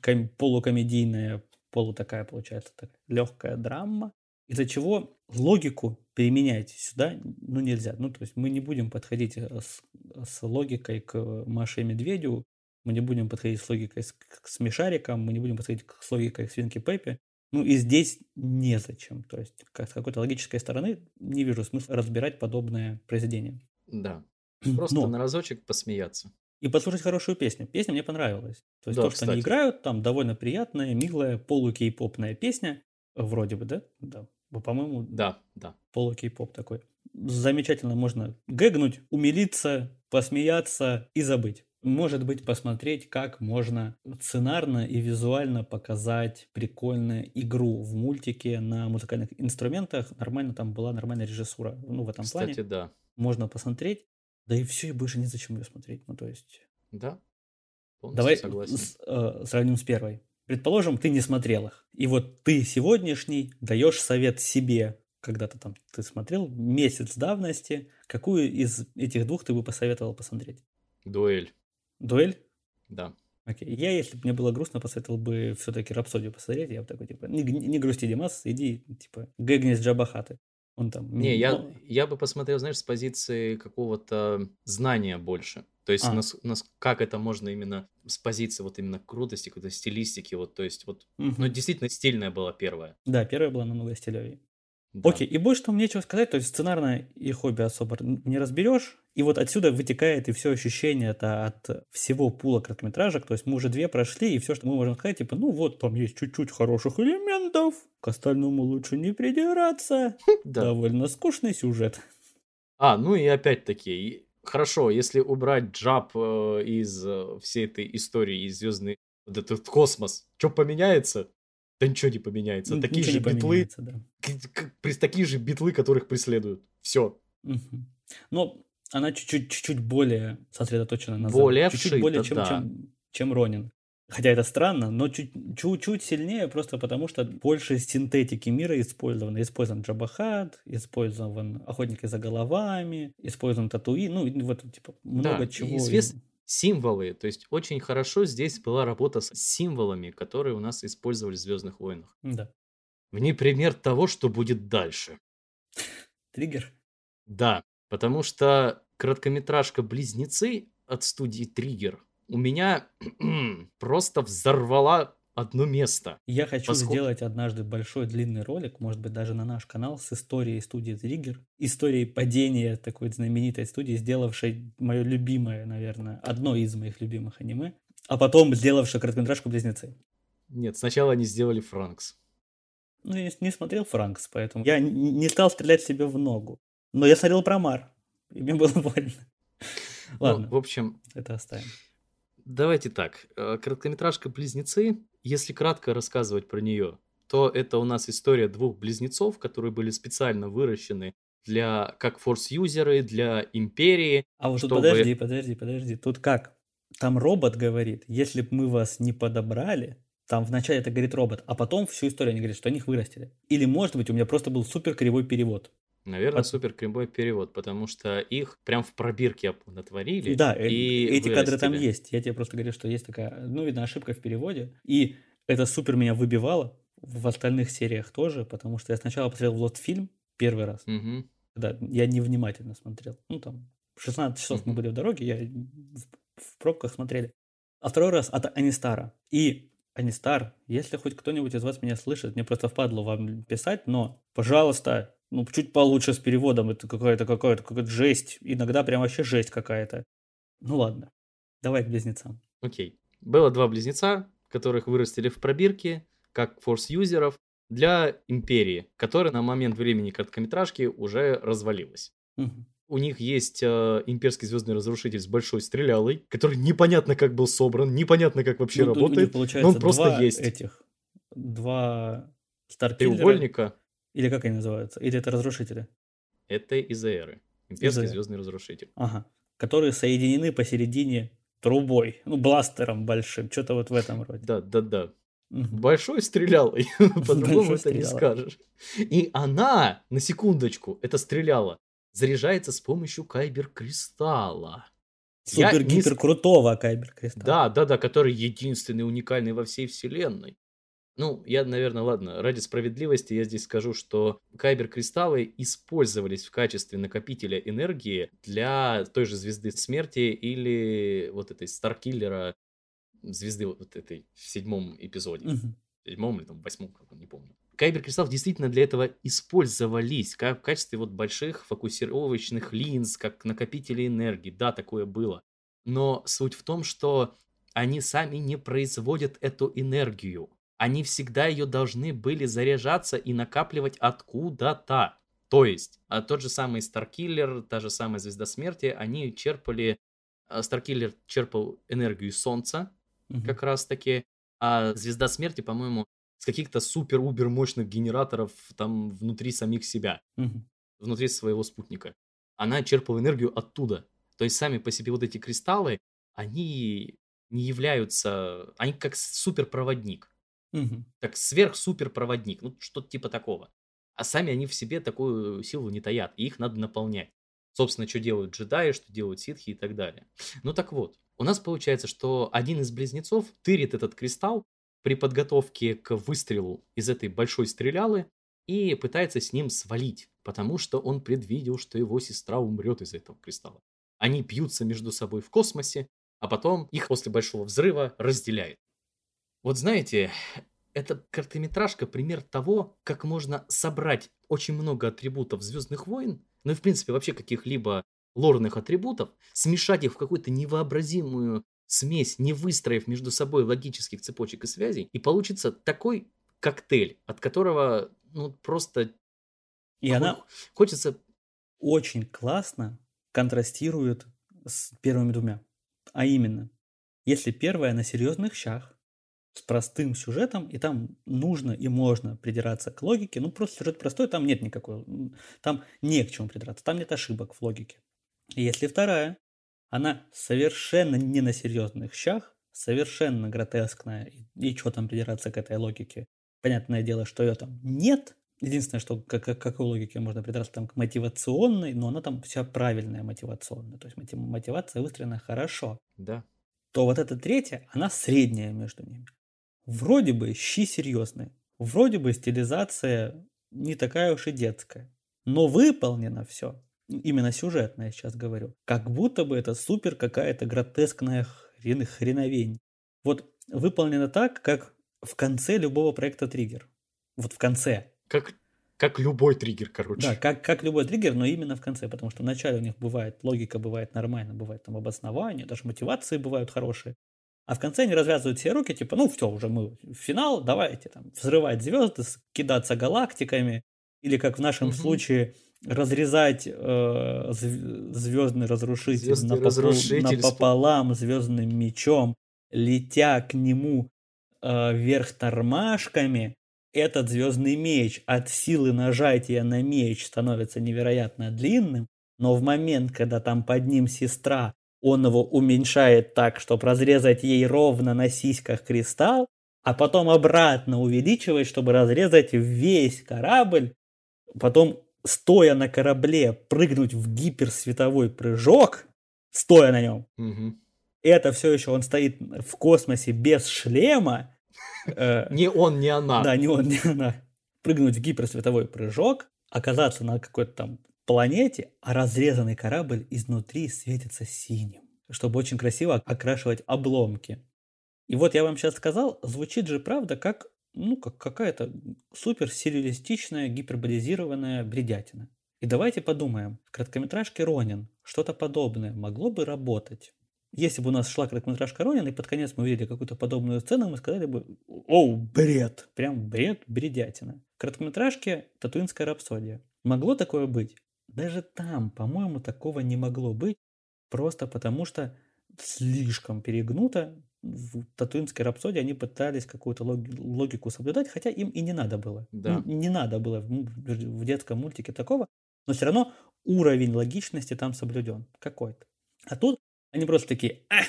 ком- полукомедийная, полу такая получается, такая легкая драма. Из-за чего логику применять сюда ну, нельзя. Ну, то есть мы не будем подходить э, с, с логикой к Маше и Медведю, мы не будем подходить с логикой с, к смешарикам, мы не будем подходить с логикой к свинке Пеппи. Ну и здесь незачем. То есть как, с какой-то логической стороны не вижу смысла разбирать подобное произведение. Да. (clears throat) Просто Но... на разочек посмеяться. И послушать хорошую песню. Песня мне понравилась. То есть да, то, что кстати. они играют, там довольно приятная, милая, полукей-попная песня. Вроде бы, да? Да. По-моему, да, да. полукей-поп такой. Замечательно можно гэгнуть, умилиться, посмеяться и забыть. Может быть, посмотреть, как можно сценарно и визуально показать прикольную игру в мультике на музыкальных инструментах. Нормально там была нормальная режиссура. Ну, в этом Кстати, плане. да. Можно посмотреть. Да и все, и больше незачем ее смотреть. Ну, то есть... Да. Давай с, э, сравним с первой. Предположим, ты не смотрел их. И вот ты сегодняшний даешь совет себе, когда-то там ты смотрел, месяц давности, какую из этих двух ты бы посоветовал посмотреть? Дуэль. Дуэль? Да. Окей. Я, если бы мне было грустно, посоветовал бы все-таки Рапсодию посмотреть. Я бы такой, типа, не, не грусти, Димас, иди, типа, гэгни с Джабахаты. Он там... Не, я, я бы посмотрел, знаешь, с позиции какого-то знания больше. То есть, а. нас, нас, как это можно именно с позиции вот именно крутости, какой-то стилистики, вот, то есть, вот, угу. ну, действительно стильная была первая. Да, первая была намного стилевее. Да. Окей, и больше там нечего сказать, то есть сценарно и хобби особо не разберешь, и вот отсюда вытекает и все ощущение это от всего пула короткометражек, то есть мы уже две прошли, и все, что мы можем сказать, типа, ну вот, там есть чуть-чуть хороших элементов, к остальному лучше не придираться, (laughs) довольно скучный сюжет. А, ну и опять-таки, хорошо, если убрать джаб э, из э, всей этой истории, из звездный вот этот космос, что поменяется? Да ничего не поменяется. Ну, такие же битлы, да. такие же битлы, которых преследуют. Все. Угу. Но она чуть-чуть, чуть-чуть более сосредоточена на более чуть-чуть вшита, более, чем, да. чем, чем Ронин. Хотя это странно, но чуть, чуть-чуть сильнее, просто потому что больше синтетики мира использовано. Использован Джабахат, использован Охотники за головами, использован Татуи, ну, вот, типа, много да, чего. Извест... Символы, то есть очень хорошо здесь была работа с символами, которые у нас использовали в Звездных войнах. Да. В ней пример того, что будет дальше. Триггер? Да, потому что короткометражка «Близнецы» от студии «Триггер» у меня (clears throat) просто взорвала одно место. Я хочу Поскольку... сделать однажды большой длинный ролик, может быть, даже на наш канал с историей студии Триггер, историей падения такой знаменитой студии, сделавшей мое любимое, наверное, одно из моих любимых аниме, а потом сделавшей короткометражку «Близнецы». Нет, сначала они сделали Франкс. Ну, я не смотрел Франкс, поэтому я не стал стрелять себе в ногу. Но я смотрел про Мар, и мне было больно. Ну, Ладно, ну, в общем, это оставим. Давайте так. Э, короткометражка «Близнецы», если кратко рассказывать про нее, то это у нас история двух близнецов, которые были специально выращены для как форс-юзеры, для империи. А вот чтобы... тут подожди, подожди, подожди. Тут как? Там робот говорит, если бы мы вас не подобрали, там вначале это говорит робот, а потом всю историю они говорят, что они их вырастили. Или, может быть, у меня просто был супер кривой перевод. Наверное, От... супер кривой перевод, потому что их прям в пробирке натворили. Да, э, и эти вырастили. кадры там есть. Я тебе просто говорю, что есть такая, ну, видно, ошибка в переводе. И это супер меня выбивало в остальных сериях тоже, потому что я сначала посмотрел в лот фильм первый раз. Угу. Да, я невнимательно смотрел. Ну, там, 16 часов угу. мы были в дороге, я в, в пробках смотрели. А второй раз от Анистара. И Анистар, если хоть кто-нибудь из вас меня слышит, мне просто впадло вам писать, но, пожалуйста, ну, чуть получше с переводом. Это какая-то какая-то какая-то жесть. Иногда прям вообще жесть какая-то. Ну ладно. Давай к близнецам. Окей. Было два близнеца, которых вырастили в пробирке, как форс-юзеров, для Империи, которая на момент времени короткометражки уже развалилась. Угу. У них есть э, имперский звездный разрушитель с большой стрелялой, который непонятно как был собран, непонятно как вообще ну, работает, но он просто есть. этих, два старкиллера. Треугольника или как они называются? Или это разрушители? Это из эры. Имперский из звездный разрушитель. Ага. Которые соединены посередине трубой, ну, бластером большим, что-то вот в этом роде. Да, да, да. Угу. Большой стрелялой, (laughs) по-другому это не скажешь. И она, на секундочку, это стреляла, заряжается с помощью кайбер-кристалла. Супер-гипер крутого кайбер-кристалла. Да, да, да, который единственный, уникальный во всей вселенной. Ну, я, наверное, ладно, ради справедливости я здесь скажу, что кайбер-кристаллы использовались в качестве накопителя энергии для той же звезды смерти или вот этой Старкиллера, звезды вот этой в седьмом эпизоде. Мгм. В седьмом или там восьмом, как он, не помню. Кайбер-кристаллы действительно для этого использовались, как в качестве вот больших фокусировочных линз, как накопители энергии. Да, такое было. Но суть в том, что они сами не производят эту энергию. Они всегда ее должны были заряжаться и накапливать откуда-то. То есть, а тот же самый Старкиллер, та же самая Звезда Смерти, они черпали... Старкиллер черпал энергию Солнца, Мгм. как раз таки, а Звезда Смерти, по-моему, с каких-то супер-убер мощных генераторов там внутри самих себя Мгм. внутри своего спутника. Она черпала энергию оттуда. То есть сами по себе вот эти кристаллы, они не являются... Они как суперпроводник. Мгм. Как сверх-суперпроводник. Ну, что-то типа такого. А сами они в себе такую силу не таят. И их надо наполнять. Собственно, что делают джедаи, что делают ситхи и так далее. Ну так вот, у нас получается, что один из близнецов тырит этот кристалл при подготовке к выстрелу из этой большой стрелялы и пытается с ним свалить, потому что он предвидел, что его сестра умрет из этого кристалла. Они бьются между собой в космосе, а потом их после большого взрыва разделяет. Вот знаете, это короткометражка пример того, как можно собрать очень много атрибутов Звездных войн, ну и в принципе вообще каких-либо лорных атрибутов, смешать их в какую-то невообразимую смесь, не выстроив между собой логических цепочек и связей, и получится такой коктейль, от которого ну просто И хо- она хочется очень классно контрастирует с первыми двумя. А именно, если первая на серьезных щах, с простым сюжетом, и там нужно и можно придираться к логике, ну просто сюжет простой, там нет никакой, там не к чему придраться, там нет ошибок в логике. И Если вторая, она совершенно не на серьезных щах, совершенно гротескная, и, и что там придираться к этой логике? Понятное дело, что ее там нет. Единственное, что к, к какой логике можно придраться там к мотивационной, но она там вся правильная мотивационная. То есть мотив- мотивация выстроена хорошо. да. То вот эта третья, она средняя между ними. Вроде бы щи серьезные, вроде бы стилизация не такая уж и детская, но выполнено все, именно сюжетно я сейчас говорю, как будто бы это супер какая-то гротескная хрен, хреновень. Вот выполнено так, как в конце любого проекта Триггер. Вот в конце. Как, как любой триггер, короче. Да, как, как любой триггер, но именно в конце, потому что в начале у них бывает, логика бывает нормально, бывает там обоснование, даже мотивации бывают хорошие. А в конце они развязывают все руки, типа, ну все, уже мы в финал, давайте там взрывать звезды, кидаться галактиками, или как в нашем Мгм. случае разрезать э, звездный разрушитель Звездный напопол- разрушитель напополам звездным мечом, летя к нему э, вверх тормашками, этот звездный меч от силы нажатия на меч становится невероятно длинным, но в момент, когда там под ним сестра, он его уменьшает так, чтобы разрезать ей ровно на сиськах кристалл, а потом обратно увеличивает, чтобы разрезать весь корабль, потом, стоя на корабле, прыгнуть в гиперсветовой прыжок, стоя на нем. Мгм. Это все еще он стоит в космосе без шлема. (laughs) Э, Не он, не она. да, не он, не она. Прыгнуть в гиперсветовой прыжок, оказаться на какой-то там планете, а разрезанный корабль изнутри светится синим, чтобы очень красиво окрашивать обломки. И вот я вам сейчас сказал, звучит же правда как, ну, как какая-то супер сюрреалистичная, гиперболизированная бредятина. И давайте подумаем, в короткометражке Ронин что-то подобное могло бы работать. Если бы у нас шла короткометражка Ронин, и под конец мы увидели какую-то подобную сцену, мы сказали бы, оу, бред, прям бред, бредятина. В короткометражке «Татуинская рапсодия». Могло такое быть? Даже там, по-моему, такого не могло быть, просто потому что слишком перегнуто. В «Татуинской рапсодии» они пытались какую-то логи- логику соблюдать, хотя им и не надо было. Да. Ну, не надо было в детском мультике такого, но все равно уровень логичности там соблюден какой-то. А тут они просто такие, а,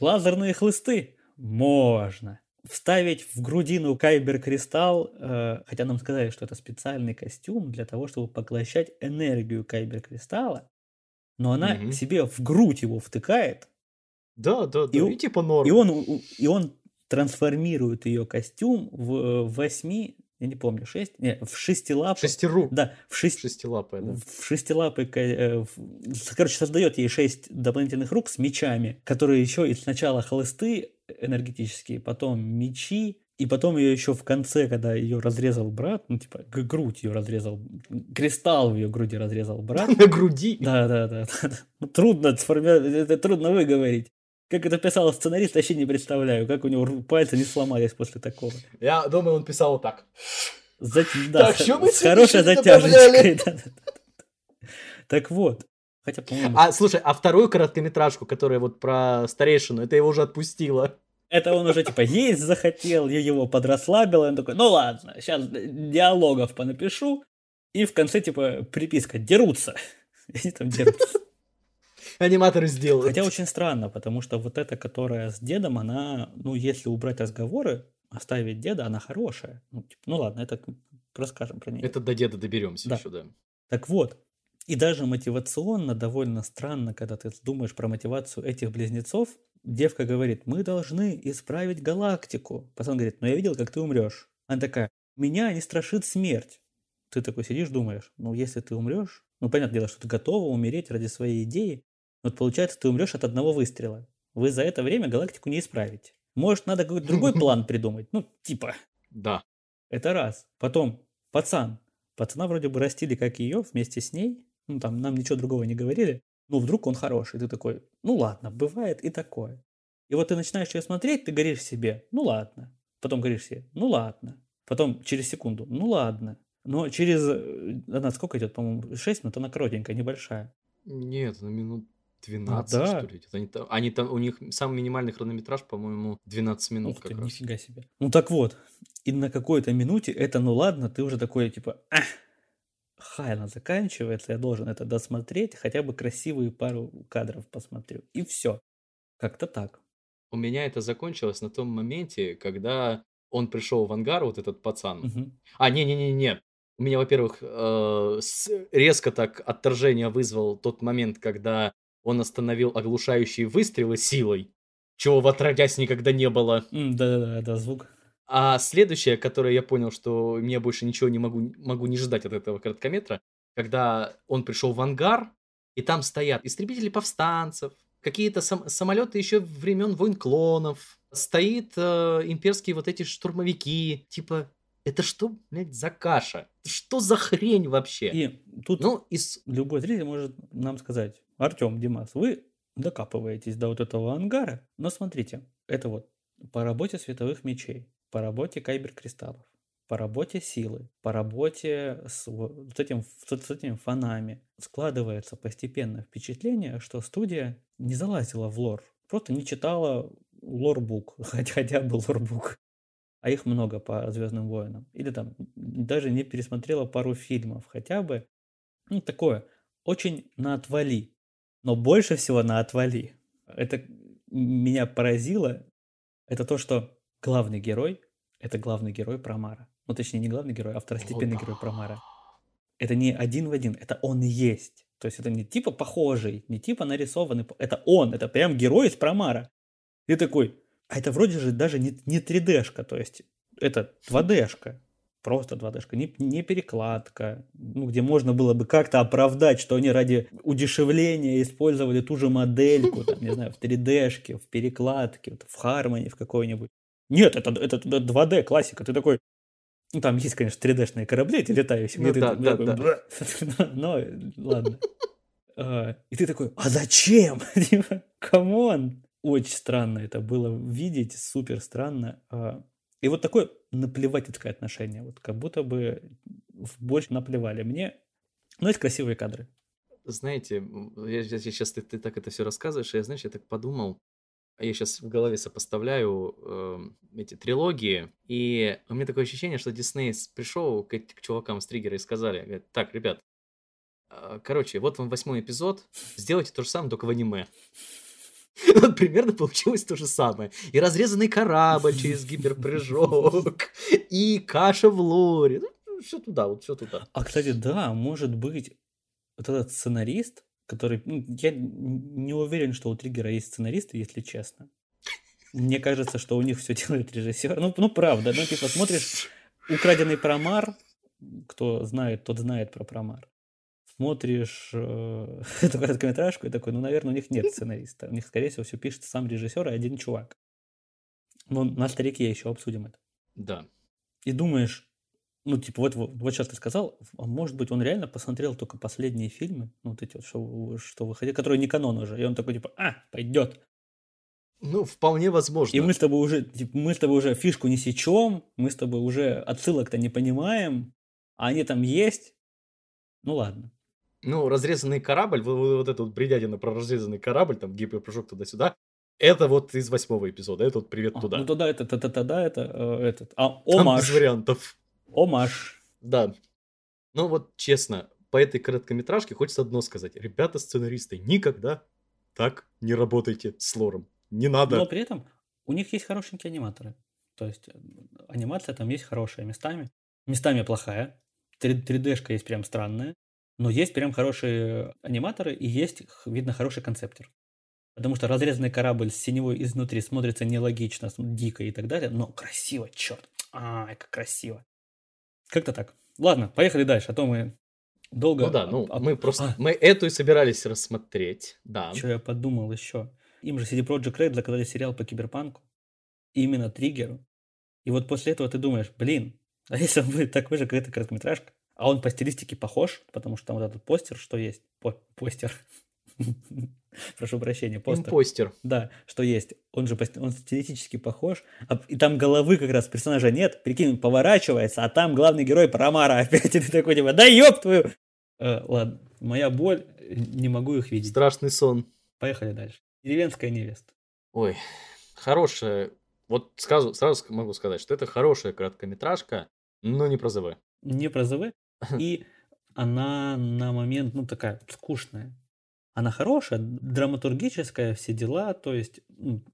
лазерные хлысты, можно. Вставить в грудину кайбер-кристалл, э, хотя нам сказали, что это специальный костюм для того, чтобы поглощать энергию кайбер-кристалла, но она Мгм. себе в грудь его втыкает, Да, да, да. И И, у- типа норм. и он, и он трансформирует ее костюм в э, восьми, я не помню, шесть, не, в шестилапый. Шестеру. Да, в шесть, Шестилапая, да. в шестилапый, э, в- короче, создает ей шесть дополнительных рук с мечами, которые еще и сначала хлысты энергетические, потом мечи, и потом ее еще в конце, когда ее разрезал брат, ну типа грудь ее разрезал, кристалл в ее груди разрезал брат. (laughs) На груди. Да, да, да. Ну, Трудно сформировать, это трудно выговорить. Как это писал сценарист, вообще не представляю, как у него пальцы не сломались после такого. Я думаю, он писал так. За- (laughs) да, Так, с- что мы с хорошей затяжечкой. да, да, да. Так вот, хотя, по-моему, А, слушай, а вторую короткометражку, которая вот про старейшину, это его уже отпустила. это он уже типа есть захотел, я его подрасслабил, и он такой, ну ладно, сейчас диалогов понапишу, и в конце типа приписка «дерутся». (laughs) Они там дерутся. Аниматоры сделают. Хотя очень странно, потому что вот эта, которая с дедом, она, ну, если убрать разговоры, оставить деда, она хорошая. Ну, типа, ну ладно, это расскажем про нее. Это до деда доберемся Да. еще, да. Так вот, и даже мотивационно довольно странно, когда ты думаешь про мотивацию этих близнецов, девка говорит, мы должны исправить галактику. Пацан говорит, но я видел, как ты умрешь. Она такая, меня не страшит смерть. Ты такой сидишь, думаешь, ну если ты умрешь, ну понятное дело, что ты готова умереть ради своей идеи, но вот получается, ты умрешь от одного выстрела. Вы за это время галактику не исправите. Может, надо какой-то другой (laughs) план придумать. Ну, типа, Да. это раз. Потом, пацан. Пацана вроде бы растили, как ее, вместе с ней. Ну, там нам ничего другого не говорили. Ну, вдруг он хороший. Ты такой, ну ладно, бывает и такое. И вот ты начинаешь ее смотреть, ты говоришь себе, ну ладно. Потом говоришь себе, ну ладно. Потом через секунду, ну ладно. Но через, э, она сколько идет, по-моему, 6 минут, она коротенькая, небольшая. Нет, на минут 12, А, да. что ли. идет. Они, там- они там, у них самый минимальный хронометраж, по-моему, 12 минут Ух как ты, раз. нифига себе. Ну так вот, и на какой-то минуте это, ну ладно, ты уже такой, типа, «Ах, хай она заканчивается, я должен это досмотреть, хотя бы красивые пару кадров посмотрю. И все. Как-то так. У меня это закончилось на том моменте, когда он пришел в ангар, вот этот пацан. Мгм. А, не-не-не-не. У меня, во-первых, э, резко так отторжение вызвал тот момент, когда он остановил оглушающие выстрелы силой, чего в отродясь никогда не было. Да-да-да, да, звук. А следующее, которое я понял, что мне больше ничего не могу, могу не ждать от этого короткометра, когда он пришел в ангар, и там стоят истребители повстанцев, какие-то сам- самолеты еще времен войн клонов, стоит э, имперские вот эти штурмовики, типа, это что, блядь, за каша? Что за хрень вообще? И тут Ну, и с- любой зритель может нам сказать, Артем, Димас, вы докапываетесь до вот этого ангара, но смотрите, это вот по работе световых мечей, по работе кайбер-кристаллов, по работе силы, по работе с во- вот этим, с этими фонами. Складывается постепенно впечатление, что студия не залазила в лор, просто не читала лорбук, (laughs) хотя бы лорбук, а их много по Звездным войнам, или там даже не пересмотрела пару фильмов, хотя бы, ну, такое, очень на отвали, но больше всего на отвали. Это меня поразило, это то, что главный герой – это главный герой Промара. Ну, точнее, не главный герой, а второстепенный О, герой Промара. Это не один в один, это он и есть. То есть это не типа похожий, не типа нарисованный, это он, это прям герой из Промара. И такой, а это вроде же даже не, не 3D-шка, то есть это 2D-шка, просто 2D-шка, не, не перекладка, ну, где можно было бы как-то оправдать, что они ради удешевления использовали ту же модельку, там, не знаю, в 3D-шке, в перекладке, в Harmony в какой-нибудь. Нет, это, это 2D классика, ты такой, ну, там есть, конечно, 3D-шные корабли эти летающие. Ну где ты да, да, такой, да. (laughs) Но, ладно. А, И ты такой, а зачем? (laughs) Типа, come on. Очень странно это было видеть, супер странно. А, И вот такое наплевательское отношение, вот как будто бы в больше наплевали мне. Но есть красивые кадры. знаете, м, я, сейчас ты, ты так это все рассказываешь, и я, знаешь, я так подумал, я сейчас в голове сопоставляю эм, эти трилогии, и у меня такое ощущение, что Дисней пришел к, к чувакам с триггера и сказали, говорят, так, ребят, э, короче, вот вам восьмой эпизод, сделайте то же самое, только в аниме. (laughs) Вот примерно получилось то же самое. И разрезанный корабль через гиперпрыжок, (laughs) и каша в лоре. Ну, все туда, вот все туда. А, кстати, да, может быть, вот этот сценарист, который... ну, я не уверен, что у Триггера есть сценаристы, если честно. Мне кажется, что у них все делает режиссер. Ну, ну правда, ну типа смотришь украденный промар, кто знает, тот знает про промар. Смотришь э, (laughs) эту короткометражку и такой, ну, наверное, у них нет сценариста. У них, скорее всего, все пишет сам режиссер и один чувак. Ну, на старике еще обсудим это. Да. И думаешь, ну, типа, вот, вот, вот сейчас ты сказал, а может быть, он реально посмотрел только последние фильмы, ну, вот эти вот, что, что выходили, которые не канон уже, и он такой, типа, а, пойдет. Ну, вполне возможно. И мы с тобой уже, типа, мы с тобой уже фишку не сечем, мы с тобой уже отсылок-то не понимаем, а они там есть. Ну, ладно. Ну, разрезанный корабль, вот, вот это вот бредятина про разрезанный корабль, там гиперпрыжок туда-сюда, это вот из восьмого эпизода, это вот привет А, туда. ну, тогда это, тогда, тогда это, э, этот, а, Там омаш, без вариантов. Омаш. Да. Ну вот честно, по этой короткометражке хочется одно сказать. Ребята, сценаристы, никогда так не работайте с лором. Не надо. Но при этом у них есть хорошенькие аниматоры. То есть э, анимация там есть хорошая местами. Местами плохая. 3D-шка есть прям странная. Но есть прям хорошие аниматоры и есть, видно, хороший концептер. Потому что разрезанный корабль с синевой изнутри смотрится нелогично, дико и так далее, но красиво, черт. Ай, как красиво. Как-то так. Ладно, поехали дальше, а то мы долго... Ну да, ну а- мы просто... а, Мы эту и собирались рассмотреть. Да. Что я подумал еще? Им же CD Projekt Red заказали сериал по киберпанку. Именно триггеру. И вот после этого ты думаешь, блин, (laughs) а если он будет такой же, как эта короткометражка? А он по стилистике похож, потому что там вот этот постер, что есть, по- постер, (laughs) (laughs) прошу прощения, постер, Импостер. да, что есть, он же он стилистически похож, а- и там головы как раз персонажа нет, прикинь, он поворачивается, а там главный герой Промара (laughs) опять, и ты такой типа, да ёб твою! Э, ладно, моя боль, э, не могу их видеть. Страшный сон. Поехали дальше. Деревенская невеста. Ой, хорошая. Вот сразу, сразу могу сказать, что это хорошая короткометражка, но не про ЗВ. Не про ЗВ. (laughs) И она на момент, ну, такая скучная. Она хорошая, драматургическая, все дела. То есть,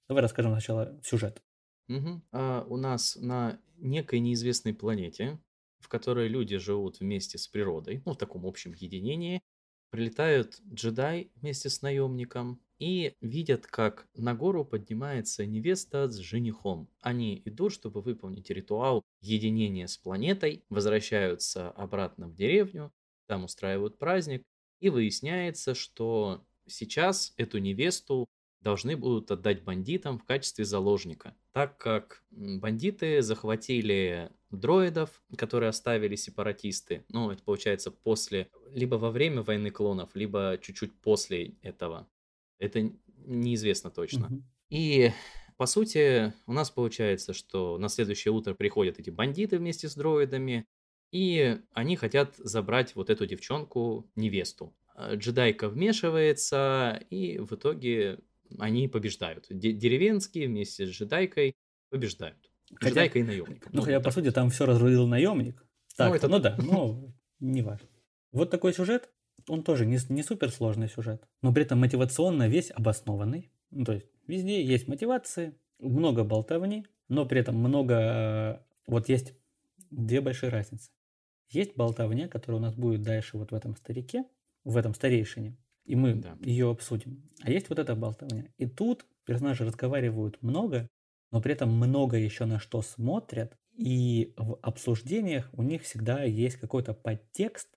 давай расскажем сначала сюжет. Мгм. А у нас на некой неизвестной планете, в которой люди живут вместе с природой, ну, в таком общем единении, прилетают джедай вместе с наемником и видят, как на гору поднимается невеста с женихом. Они идут, чтобы выполнить ритуал единения с планетой, возвращаются обратно в деревню, там устраивают праздник, и выясняется, что сейчас эту невесту должны будут отдать бандитам в качестве заложника, так как бандиты захватили дроидов, которые оставили сепаратисты. Ну, это получается после, либо во время войны клонов, либо чуть-чуть после этого. Это неизвестно точно. Мгм. И по сути, у нас получается, что на следующее утро приходят эти бандиты вместе с дроидами, и они хотят забрать вот эту девчонку, невесту. А Джедайка вмешивается, и в итоге они побеждают. Де- деревенские вместе с джедайкой побеждают. Хотя- Джедайка и наемником. Ну, Ну, хотя, вот по сути, там все разрулил наемник. Так, это ну да. да, ну, не важно. Вот такой сюжет, он тоже не, не суперсложный сюжет, но при этом мотивационно весь обоснованный. Ну, то есть везде есть мотивации, много болтовни, но при этом много... э, Вот есть две большие разницы. Есть болтовня, которая у нас будет дальше вот в этом старике, в этом старейшине, и мы Да. ее обсудим. А есть вот эта болтовня. И тут персонажи разговаривают много, но при этом много еще на что смотрят, и в обсуждениях у них всегда есть какой-то подтекст,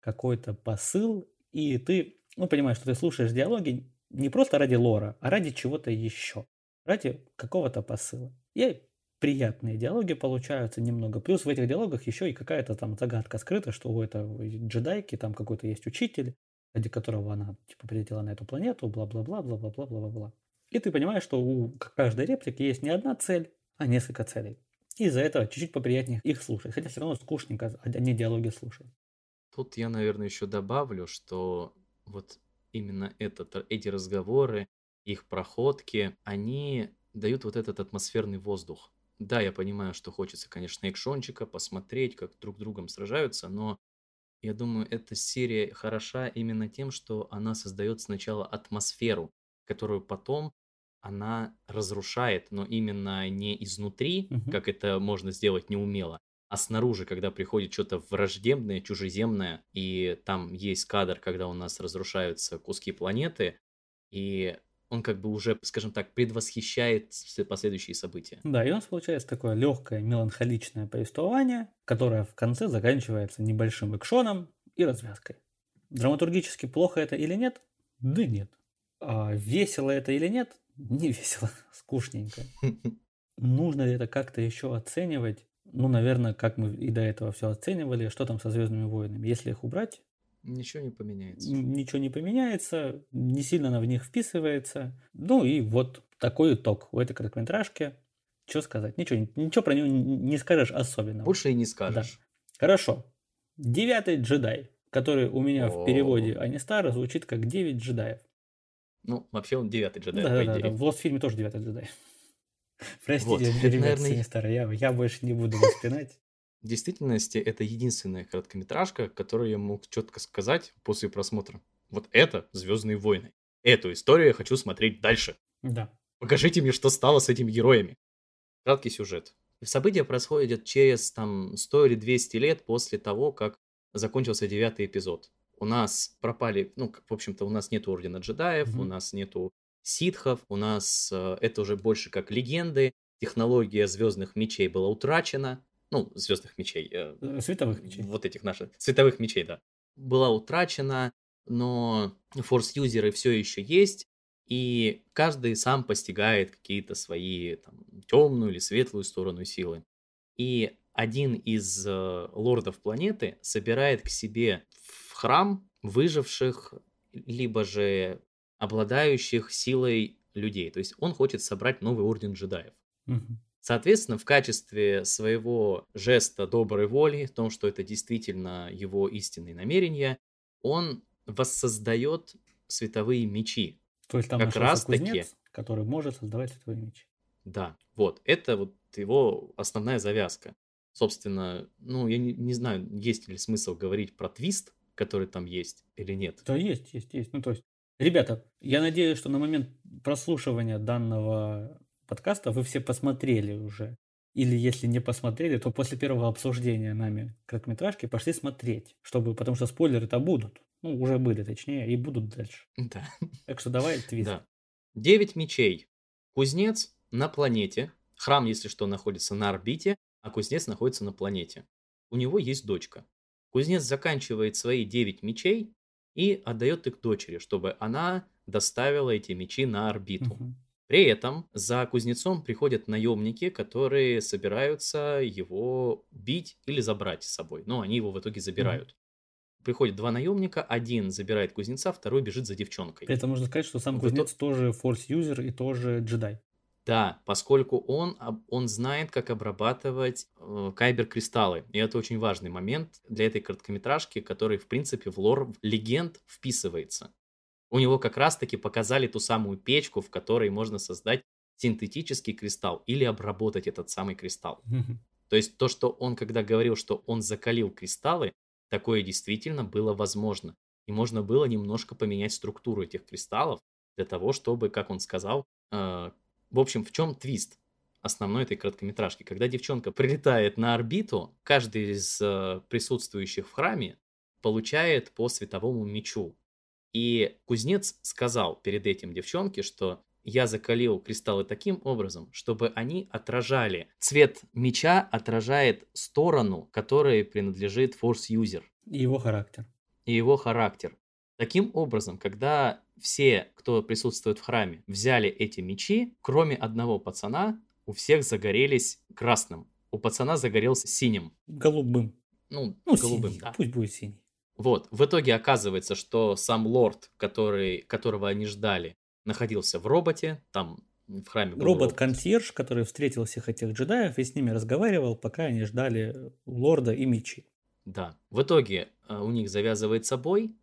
какой-то посыл, и ты, ну, понимаешь, что ты слушаешь диалоги не просто ради лора, а ради чего-то еще, ради какого-то посыла. И приятные диалоги получаются немного. Плюс в этих диалогах еще и какая-то там загадка скрыта, что у этой джедайки там какой-то есть учитель, ради которого она типа прилетела на эту планету, бла-бла-бла, бла-бла-бла, бла-бла-бла. И ты понимаешь, что у каждой реплики есть не одна цель, а несколько целей. Из-за этого чуть-чуть поприятнее их слушать. Хотя все равно скучненько одни диалоги слушать. Тут я, наверное, еще добавлю, что вот именно этот, эти разговоры, их проходки, они дают вот этот атмосферный воздух. Да, я понимаю, что хочется, конечно, экшончика, посмотреть, как друг с другом сражаются, но я думаю, эта серия хороша именно тем, что она создает сначала атмосферу, которую потом она разрушает, но именно не изнутри, Мгм. как это можно сделать неумело, а снаружи, когда приходит что-то враждебное, чужеземное, и там есть кадр, когда у нас разрушаются куски планеты, и он как бы уже, скажем так, предвосхищает последующие события. Да, и у нас получается такое легкое меланхоличное повествование, которое в конце заканчивается небольшим экшоном и развязкой. Драматургически плохо это или нет? Да нет. А весело это или нет? Не весело, (laughs) скучненько. Нужно ли это как-то еще оценивать? Ну, наверное, как мы и до этого все оценивали, что там со Звездными войнами. Если их убрать, Ничего не поменяется. Ничего не поменяется, не сильно она в них вписывается. Ну и вот такой итог у этой короткометражки. Что сказать? Ничего, ничего про нее не скажешь особенно. Больше и не скажешь. Да. Хорошо. Девятый джедай, который у меня О-о-о. в переводе Анистара звучит как девять джедаев. Ну, вообще он девятый джедай, да, по да, идее. Да, в Лост-фильме тоже девятый джедай. (laughs) Простите, вот. ребят, Наверное... Анистара, я, я больше не буду вас пинать. В действительности это единственная короткометражка, которую я мог четко сказать после просмотра. Вот это Звездные войны. Эту историю я хочу смотреть дальше. Да. Покажите мне, что стало с этими героями. Краткий сюжет. События происходят через там 100 или 200 лет после того, как закончился девятый эпизод. У нас пропали, ну, в общем-то, у нас нет Ордена джедаев, mm-hmm. у нас нету ситхов, у нас э, это уже больше как легенды. Технология звездных мечей была утрачена ну, звездных мечей. Э, э, световых мечей. Вот этих наших, световых мечей, да. Была утрачена, но форс-юзеры все еще есть, и каждый сам постигает какие-то свои там, темную или светлую сторону силы. И один из э, лордов планеты собирает к себе в храм выживших, либо же обладающих силой людей. То есть он хочет собрать новый орден джедаев. Угу. Соответственно, в качестве своего жеста доброй воли, в том, что это действительно его истинные намерения, он воссоздает световые мечи. То есть там как раз таки, который может создавать световые мечи. Да, вот, это вот его основная завязка. Собственно, ну, я не, не знаю, есть ли смысл говорить про твист, который там есть, или нет. Да, есть, есть, есть. Ну, то есть, ребята, я надеюсь, что на момент прослушивания данного подкаста вы все посмотрели уже. Или если не посмотрели, то после первого обсуждения нами короткометражки пошли смотреть, чтобы, потому что спойлеры-то будут. Ну, уже были, точнее, и будут дальше. Да. Так что давай (laughs) твист. Да. Девять мечей. Кузнец на планете. Храм, если что, находится на орбите, а кузнец находится на планете. У него есть дочка. Кузнец заканчивает свои девять мечей и отдает их дочери, чтобы она доставила эти мечи на орбиту. Угу. При этом за кузнецом приходят наемники, которые собираются его бить или забрать с собой. Но они его в итоге забирают. Mm. Приходят два наемника, один забирает кузнеца, второй бежит за девчонкой. Это можно сказать, что сам кузнец итог... тоже форс-юзер и тоже джедай. Да, поскольку он, он знает, как обрабатывать э, кайбер-кристаллы. И это очень важный момент для этой короткометражки, который, в принципе, в лор легенд вписывается. У него как раз-таки показали ту самую печку, в которой можно создать синтетический кристалл или обработать этот самый кристалл. То есть то, что он когда говорил, что он закалил кристаллы, такое действительно было возможно. И можно было немножко поменять структуру этих кристаллов для того, чтобы, как он сказал, э, в общем, в чем твист основной этой короткометражки? Когда девчонка прилетает на орбиту, каждый из э, присутствующих в храме получает по световому мечу. И кузнец сказал перед этим девчонке, что я закалил кристаллы таким образом, чтобы они отражали. Цвет меча отражает сторону, которой принадлежит форс-юзер. И его характер. И его характер. Таким образом, когда все, кто присутствует в храме, взяли эти мечи, кроме одного пацана, у всех загорелись красным. У пацана загорелся синим. Голубым. Ну, ну голубым, синий. да. Пусть будет синий. Вот, в итоге оказывается, что сам лорд, который, которого они ждали, находился в роботе, там в храме был Робот-консьерж, который встретил всех этих джедаев и с ними разговаривал, пока они ждали лорда и мечи. Да. В итоге э, у них завязывается бой,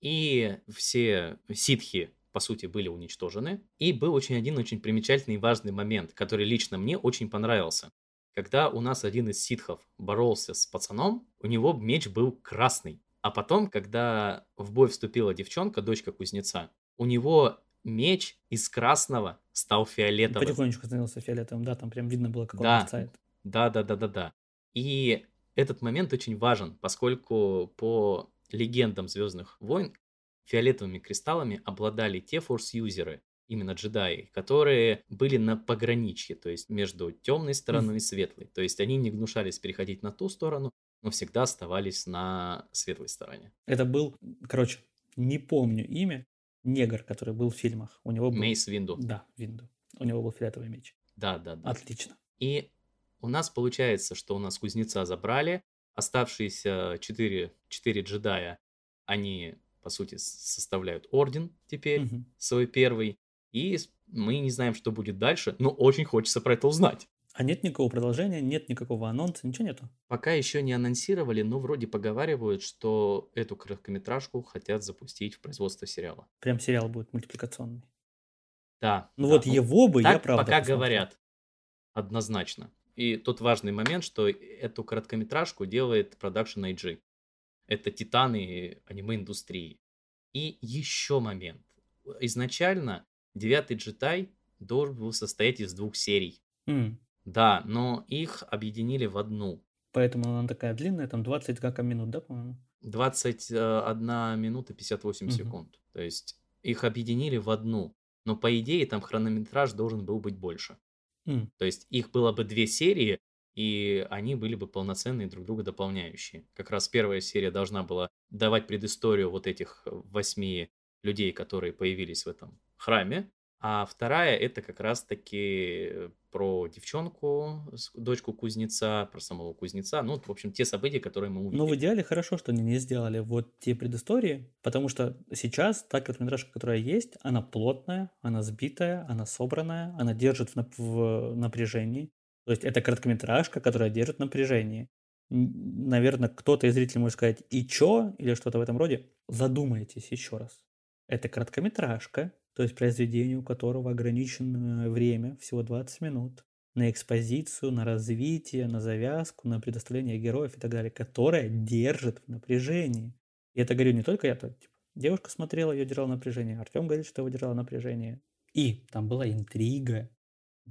и все ситхи, по сути, были уничтожены. И был очень один очень примечательный и важный момент, который лично мне очень понравился. Когда у нас один из ситхов боролся с пацаном, у него меч был красный. А потом, когда в бой вступила девчонка, дочка кузнеца, у него меч из красного стал фиолетовым. Потихонечку становился фиолетовым, да, там прям видно было, как он да. мерцает. Да, да, да, да, да. И этот момент очень важен, поскольку по легендам Звездных войн фиолетовыми кристаллами обладали те форс-юзеры, именно джедаи, которые были на пограничье, то есть между темной стороной и светлой. То есть они не гнушались переходить на ту сторону, но всегда оставались на светлой стороне. Это был, короче, не помню имя, негр, который был в фильмах. У него был... Мейс Винду. Да, Винду. У него был фиолетовый меч. Да, да, да. Отлично. И у нас получается, что у нас кузнеца забрали, оставшиеся четыре, четыре джедая, они, по сути, составляют орден теперь, Мгм. свой первый, и мы не знаем, что будет дальше, но очень хочется про это узнать. А нет никакого продолжения, нет никакого анонса, ничего нету. Пока еще не анонсировали, но вроде поговаривают, что эту короткометражку хотят запустить в производство сериала. Прям сериал будет мультипликационный. Да. Ну да, вот его бы я так правда пока посмотрел. говорят. Однозначно. И тот важный момент, что эту короткометражку делает Production IG. Это титаны аниме-индустрии. И еще момент. Изначально девятый джедай должен был состоять из двух серий. М, Да, но их объединили в одну. Поэтому она такая длинная, там 20 как минут, да, по-моему? 21 минута 58 Мгм. секунд. То есть их объединили в одну. Но по идее там хронометраж должен был быть больше. М, То есть их было бы две серии, и они были бы полноценные, друг друга дополняющие. Как раз первая серия должна была давать предысторию вот этих э, восьми людей, которые появились в этом храме. А вторая это как раз-таки про девчонку, дочку кузнеца, про самого кузнеца. Ну, в общем, те события, которые мы увидели. Ну, в идеале хорошо, что они не сделали вот те предыстории, потому что сейчас та короткометражка, которая есть, она плотная, она сбитая, она собранная, она держит в, нап- в напряжении. То есть это короткометражка, которая держит напряжение. Наверное, кто-то из зрителей может сказать «и чё?» или что-то в этом роде. Задумайтесь еще раз. Это короткометражка, то есть произведение, у которого ограниченное время, всего 20 минут, на экспозицию, на развитие, на завязку, на предоставление героев и так далее, которая держит в напряжении. И это говорю не только я, то, типа, девушка смотрела, ее держала напряжение, Артем говорит, что его держало напряжение. И там была интрига,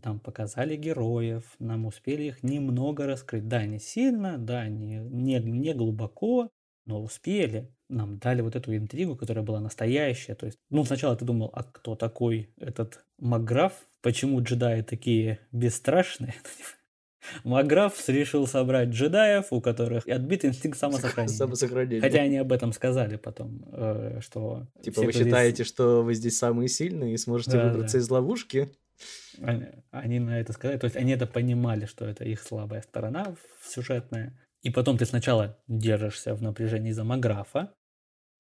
там показали героев, нам успели их немного раскрыть. Да, не сильно, да, не, не, не глубоко, но успели. Нам дали вот эту интригу, которая была настоящая. То есть, ну, сначала ты думал, а кто такой этот Макграф? Почему джедаи такие бесстрашные? (laughs) Макграф решил собрать джедаев, у которых отбит инстинкт самосохранения. Самосохранение. Хотя они об этом сказали потом, э, что... Типа все, вы кто здесь- считаете, что вы здесь самые сильные и сможете Да, выбраться да. из ловушки? Они, они на это сказали, то есть они это понимали, что это их слабая сторона сюжетная. И потом ты сначала держишься в напряжении из-за Маграфа,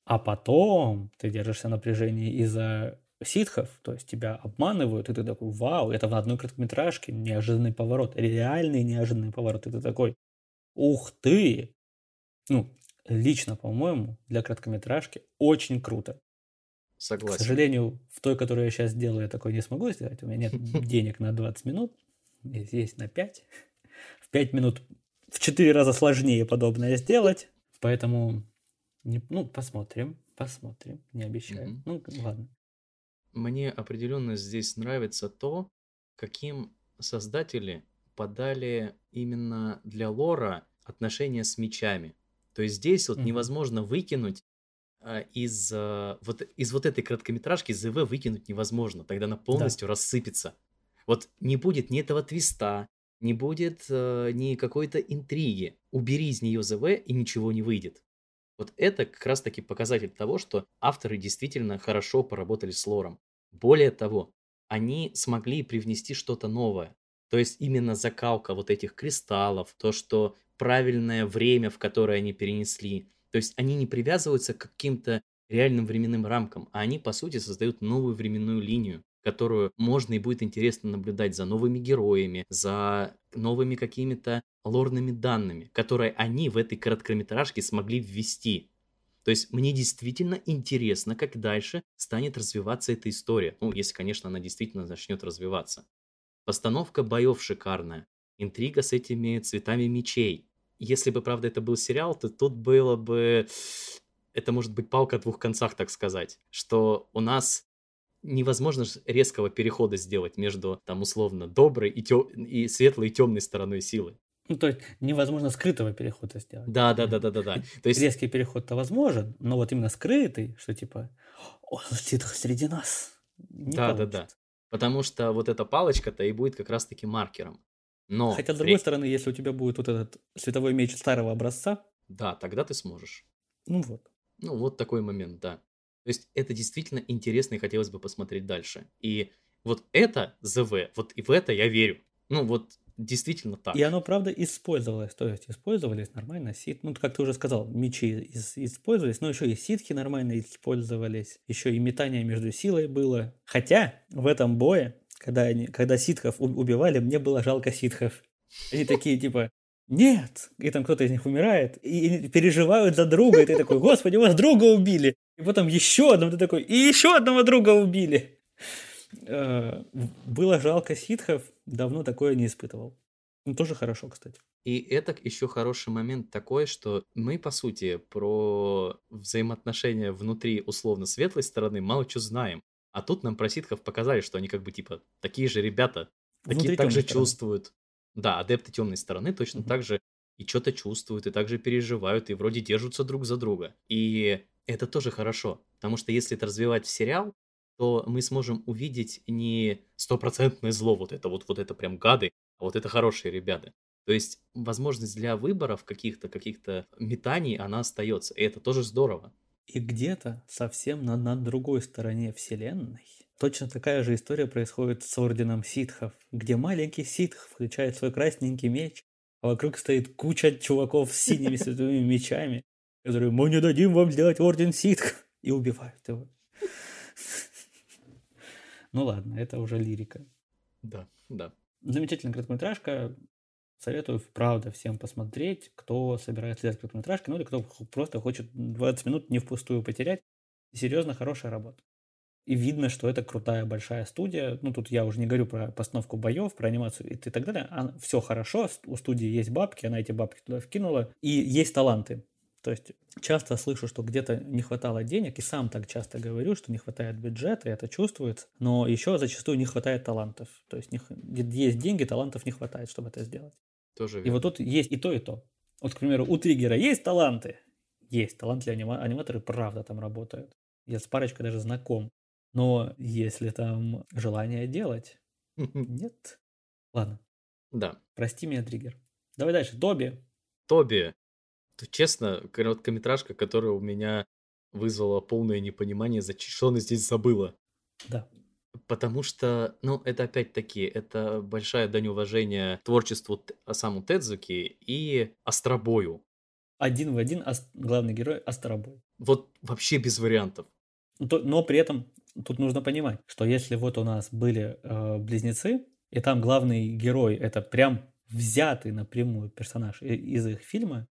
а потом ты держишься в напряжении из-за ситхов, то есть тебя обманывают, и ты такой, вау, это в одной короткометражке, неожиданный поворот, реальный неожиданный поворот, и ты такой, ух ты! Ну, лично, по-моему, для короткометражки очень круто. К Согласен. сожалению, в той, которую я сейчас делаю, я такой не смогу сделать. У меня нет денег на 20 минут. Есть на 5. В 5 минут в 4 раза сложнее подобное сделать. Поэтому, не- ну, посмотрим. Посмотрим. Не обещаю. Мгм. Ну, ладно. Мне определенно здесь нравится то, каким создатели подали именно для лора отношения с мечами. То есть здесь вот Мгм. невозможно выкинуть а, из, а, вот, из вот этой короткометражки ЗВ выкинуть невозможно, тогда она полностью рассыпется. Вот не будет ни этого твиста, не будет э, ни какой-то интриги. Убери из нее ЗВ, и ничего не выйдет. Вот это как раз-таки показатель того, что авторы действительно хорошо поработали с лором. Более того, они смогли привнести что-то новое. То есть именно закалка вот этих кристаллов, то, что правильное время, в которое они перенесли. То есть они не привязываются к каким-то реальным временным рамкам, а они, по сути, создают новую временную линию, которую можно и будет интересно наблюдать за новыми героями, за новыми какими-то лорными данными, которые они в этой короткометражке смогли ввести. То есть мне действительно интересно, как дальше станет развиваться эта история. Ну, если, конечно, она действительно начнет развиваться. Постановка боев шикарная. Интрига с этими цветами мечей. Если бы, правда, это был сериал, то тут было бы... (sniffs) Это может быть палка о двух концах, так сказать. Что у нас невозможно резкого перехода сделать между, там, условно, доброй и, тё... и светлой и темной стороной силы. Ну, то есть невозможно скрытого перехода сделать. Да, да, да, да, да, да. То есть Резкий переход-то возможен, но вот именно скрытый, что типа, о, ситх среди нас. не Да, да, да. получится. Потому что вот эта палочка-то и будет как раз-таки маркером. Но Хотя, с другой стороны, если у тебя будет вот этот световой меч старого образца, да, тогда ты сможешь. ну вот. Ну, вот такой момент, да. То есть это действительно интересно и хотелось бы посмотреть дальше. И вот это ЗВ, вот и в это я верю. Ну, вот действительно так. И оно, правда, использовалось. То есть использовались нормально сит. Ну, как ты уже сказал, мечи ис- использовались, но еще и ситхи нормально использовались. Еще и метание между силой было. Хотя в этом бое, когда, они, когда ситхов у- убивали, мне было жалко ситхов. Они такие типа, нет! И там кто-то из них умирает, и переживают за друга, и ты такой, господи, вас друга убили! И потом еще одного, ты такой, и еще одного друга убили! Э, Было жалко ситхов, давно такое не испытывал. Ну, тоже хорошо, кстати. И это еще хороший момент такой, что мы, по сути, про взаимоотношения внутри условно светлой стороны мало что знаем. А тут нам про ситхов показали, что они как бы типа такие же ребята, такие Внутри так же тёмной стороны. чувствуют. Да, адепты темной стороны точно Мгм. так же и что-то чувствуют, и также переживают, и вроде держатся друг за друга. И это тоже хорошо, потому что если это развивать в сериал, то мы сможем увидеть не стопроцентное зло, вот это вот, вот это прям гады, а вот это хорошие ребята. То есть возможность для выборов каких-то, каких-то метаний, она остается, и это тоже здорово. И где-то совсем на, на другой стороне вселенной точно такая же история происходит с Орденом Ситхов, где маленький Ситх включает свой красненький меч, а вокруг стоит куча чуваков с синими световыми мечами, которые «Мы не дадим вам сделать Орден Ситх!» и убивают его. Ну ладно, это уже лирика. Да, да. Замечательная короткометражка. Советую, правда, всем посмотреть, кто собирается делать короткометражки, ну или кто просто хочет 20 минут не впустую потерять. Серьезно, хорошая работа. И видно, что это крутая большая студия. Ну, тут я уже не говорю про постановку боев, про анимацию и так далее. все хорошо, у студии есть бабки, она эти бабки туда вкинула. И есть таланты. То есть часто слышу, что где-то не хватало денег, и сам так часто говорю, что не хватает бюджета, и это чувствуется, но еще зачастую не хватает талантов. То есть не есть деньги, талантов не хватает, чтобы это сделать. Тоже И верно. вот тут есть и то, и то. Вот, к примеру, у Триггера есть таланты? Есть. Талантливые анима- аниматоры, правда, там работают. Я с парочкой даже знаком. Но если там желание делать, нет. Ладно, Да. прости меня, Триггер. Давай дальше. Тоби. Тоби, то, честно, короткометражка, которая у меня вызвала полное непонимание, за что она здесь забыла. Да. Потому что, ну, это опять-таки, это большая дань уважения творчеству Т- Осаму Тедзуки и Остробою. Один в один ас- главный герой Астробой. Вот вообще без вариантов. Ну, то- Но при этом тут нужно понимать, что если вот у нас были э, близнецы, и там главный герой это прям взятый напрямую персонаж из их фильма,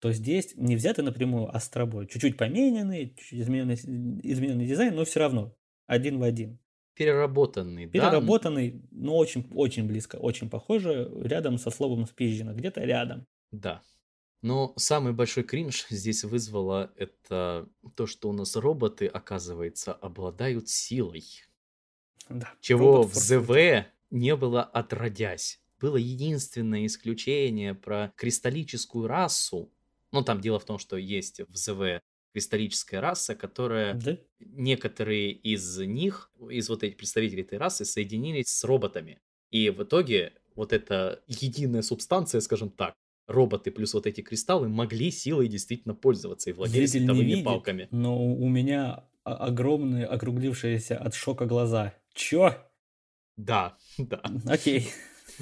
то здесь не взятый напрямую Астробой, чуть-чуть помененный, чуть-чуть измененный, измененный дизайн, но все равно один в один. Переработанный, да? Переработанный, но очень, очень близко, очень похоже, рядом со словом спизжено, где-то рядом. Да. Но самый большой кринж (laughs) здесь вызвало это то, что у нас роботы, оказывается, обладают силой. Да. Чего в. ЗВ не было отродясь. Было единственное исключение про кристаллическую расу. Ну, там дело в том, что есть в ЗВ кристаллическая раса, которая Да? некоторые из них, из вот этих представителей этой расы, соединились с роботами. И в итоге вот эта единая субстанция, скажем так, роботы плюс вот эти кристаллы могли силой действительно пользоваться и владели не световыми палками. но у меня огромные, округлившиеся от шока глаза. Чё? Да, (laughs) да. Окей.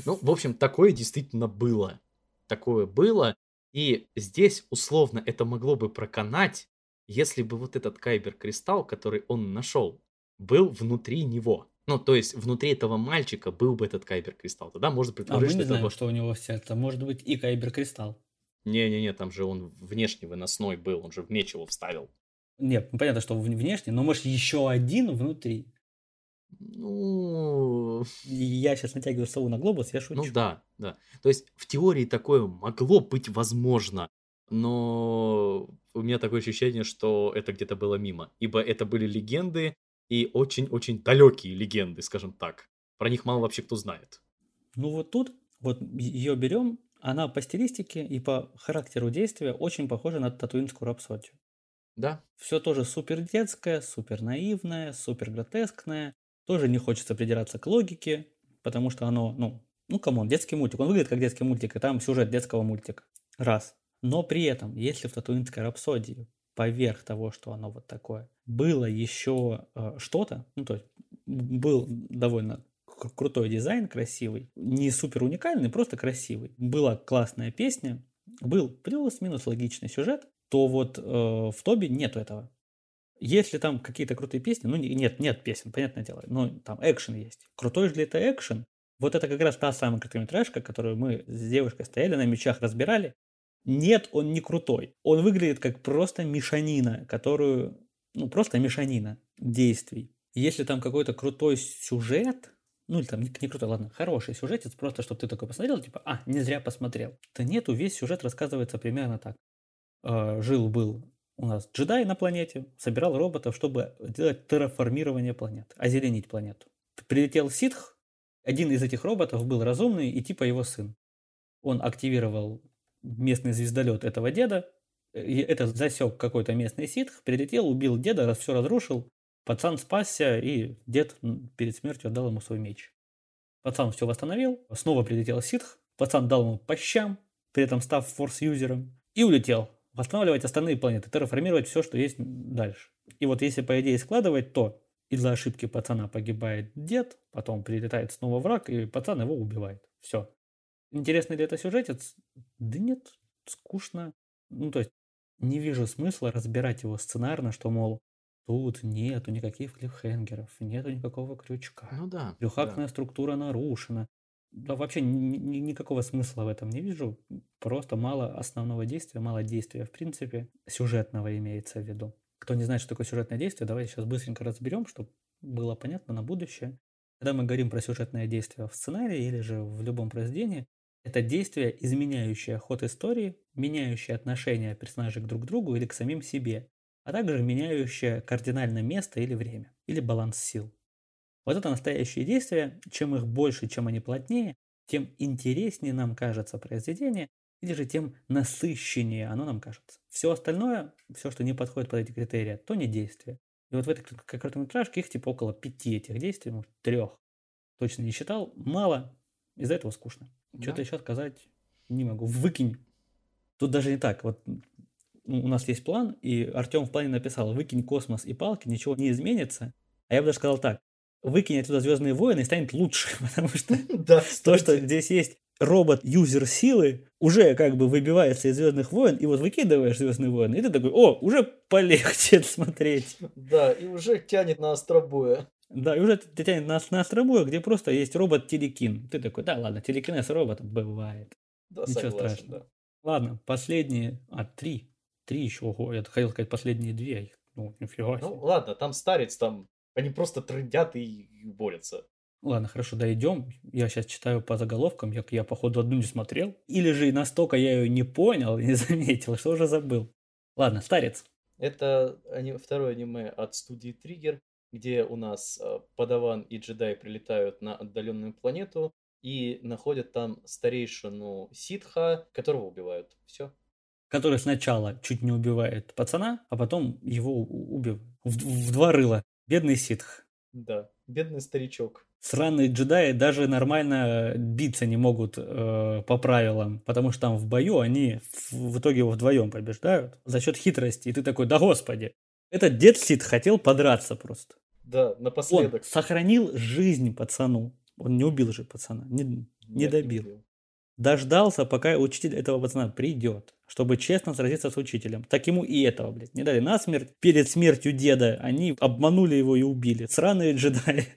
Ну, в общем, такое действительно было. Такое было. И здесь, условно, это могло бы проканать, если бы вот этот кайбер-кристалл, который он нашел, был внутри него. Ну, то есть, внутри этого мальчика был бы этот кайбер-кристалл. Тогда можно А мы предположить, что не это... знаем, вот- что у него в сердце. Может быть и кайбер-кристалл. Не-не-не, там же он внешне выносной был, он же в меч его вставил. Нет, ну понятно, что внешне, но может еще один внутри. Ну, Я сейчас натягиваю сову на глобус, я шучу. Ну да, да. То есть в теории такое могло быть возможно, но у меня такое ощущение, что это где-то было мимо, ибо это были легенды и очень-очень далекие легенды, скажем так. Про них мало вообще кто знает. Ну вот тут, вот ее берем, она по стилистике и по характеру действия очень похожа на татуинскую рапсодию. Да, Все тоже супер детское, супер наивное, супер гротескное. Тоже не хочется придираться к логике, потому что оно, ну, ну, come on, детский мультик. Он выглядит как детский мультик, и там сюжет детского мультика. Раз. Но при этом, если в Татуинской рапсодии поверх того, что оно вот такое, было еще э, что-то, ну, то есть был довольно крутой дизайн, красивый, не супер уникальный, просто красивый. Была классная песня, был плюс-минус логичный сюжет, то вот э, в Тоби нету этого. Если там какие-то крутые песни, ну нет, нет песен, понятное дело, но там экшен есть. Крутой же ли это экшен? Вот это как раз та самая короткометражка, которую мы с девушкой стояли на мечах, разбирали. Нет, он не крутой. Он выглядит как просто мешанина, которую... Ну, просто мешанина действий. Если там какой-то крутой сюжет, ну или там не, не крутой, ладно, хороший сюжет, это просто, чтобы ты такой посмотрел, типа, а, не зря посмотрел. Да нету, весь сюжет рассказывается примерно так. Э, Жил-был у нас джедай на планете, собирал роботов, чтобы делать терраформирование планет, озеленить планету. Прилетел ситх, один из этих роботов был разумный и типа его сын. Он активировал местный звездолет этого деда, это засек какой-то местный ситх, прилетел, убил деда, раз все разрушил, пацан спасся, и дед перед смертью отдал ему свой меч. Пацан все восстановил, снова прилетел ситх, пацан дал ему по щам, при этом став форс-юзером, и улетел восстанавливать остальные планеты, терраформировать все, что есть дальше. И вот если по идее складывать, то из-за ошибки пацана погибает дед, потом прилетает снова враг, и пацан его убивает. Все. Интересный ли это сюжетец? Да нет, скучно. Ну, то есть, не вижу смысла разбирать его сценарно, что, мол, тут нету никаких клиффхенгеров, нету никакого крючка. Ну да. Трехактная да. структура нарушена да, вообще ни, ни, никакого смысла в этом не вижу. Просто мало основного действия, мало действия в принципе, сюжетного имеется в виду. Кто не знает, что такое сюжетное действие, давайте сейчас быстренько разберем, чтобы было понятно на будущее. Когда мы говорим про сюжетное действие в сценарии или же в любом произведении, это действие, изменяющее ход истории, меняющее отношение персонажей друг к другу или к самим себе, а также меняющее кардинально место или время, или баланс сил. Вот это настоящие действия. Чем их больше, чем они плотнее, тем интереснее нам кажется произведение, или же тем насыщеннее оно нам кажется. Все остальное, все, что не подходит под эти критерии, то не действие. И вот в этой короткометражке их типа около пяти этих действий, может, трех. Точно не считал. Мало. Из-за этого скучно. Да. Что-то еще сказать не могу. Выкинь. Тут даже не так. Вот у нас есть план, и Артем в плане написал, выкинь космос и палки, ничего не изменится. А я бы даже сказал так, выкинь оттуда Звездные войны и станет лучше, (laughs) потому что (laughs) то, что здесь есть робот-юзер силы, уже как бы выбивается из Звездных войн, и вот выкидываешь Звездные войны, и ты такой, о, уже полегче (laughs) смотреть. Да, и уже тянет на остробоя. Да, и уже тянет на, на остробоя, где просто есть робот-телекин. Ты такой, да, ладно, телекинез роботом бывает. Да, Ничего согласен, страшного. Да. Ладно, последние, а, три. Три еще, ого, я хотел сказать последние две, ну, нифига себе. Ну, ладно, там старец, там они просто трындят и борются. Ладно, хорошо, дойдем. Я сейчас читаю по заголовкам, я, я походу одну не смотрел. Или же настолько я ее не понял, не (laughs) заметил, что уже забыл. Ладно, старец. Это второе аниме от студии Триггер, где у нас э, Падаван и джедай прилетают на отдаленную планету и находят там старейшину Ситха, которого убивают. Все. Который сначала чуть не убивает пацана, а потом его убил в, в два рыла. Бедный ситх. Да, бедный старичок. Сраные джедаи даже нормально биться не могут э, по правилам, потому что там в бою они в, в итоге его вдвоем побеждают за счет хитрости. И ты такой, да господи. Этот дед Сит хотел подраться просто. Да, напоследок. Он сохранил жизнь пацану. Он не убил же пацана, не, не Нет, добил. Не Дождался, пока учитель этого пацана придет, чтобы честно сразиться с учителем. Так ему и этого, блядь, не дали насмерть. Перед смертью деда они обманули его и убили. Сраные джедаи. (laughs)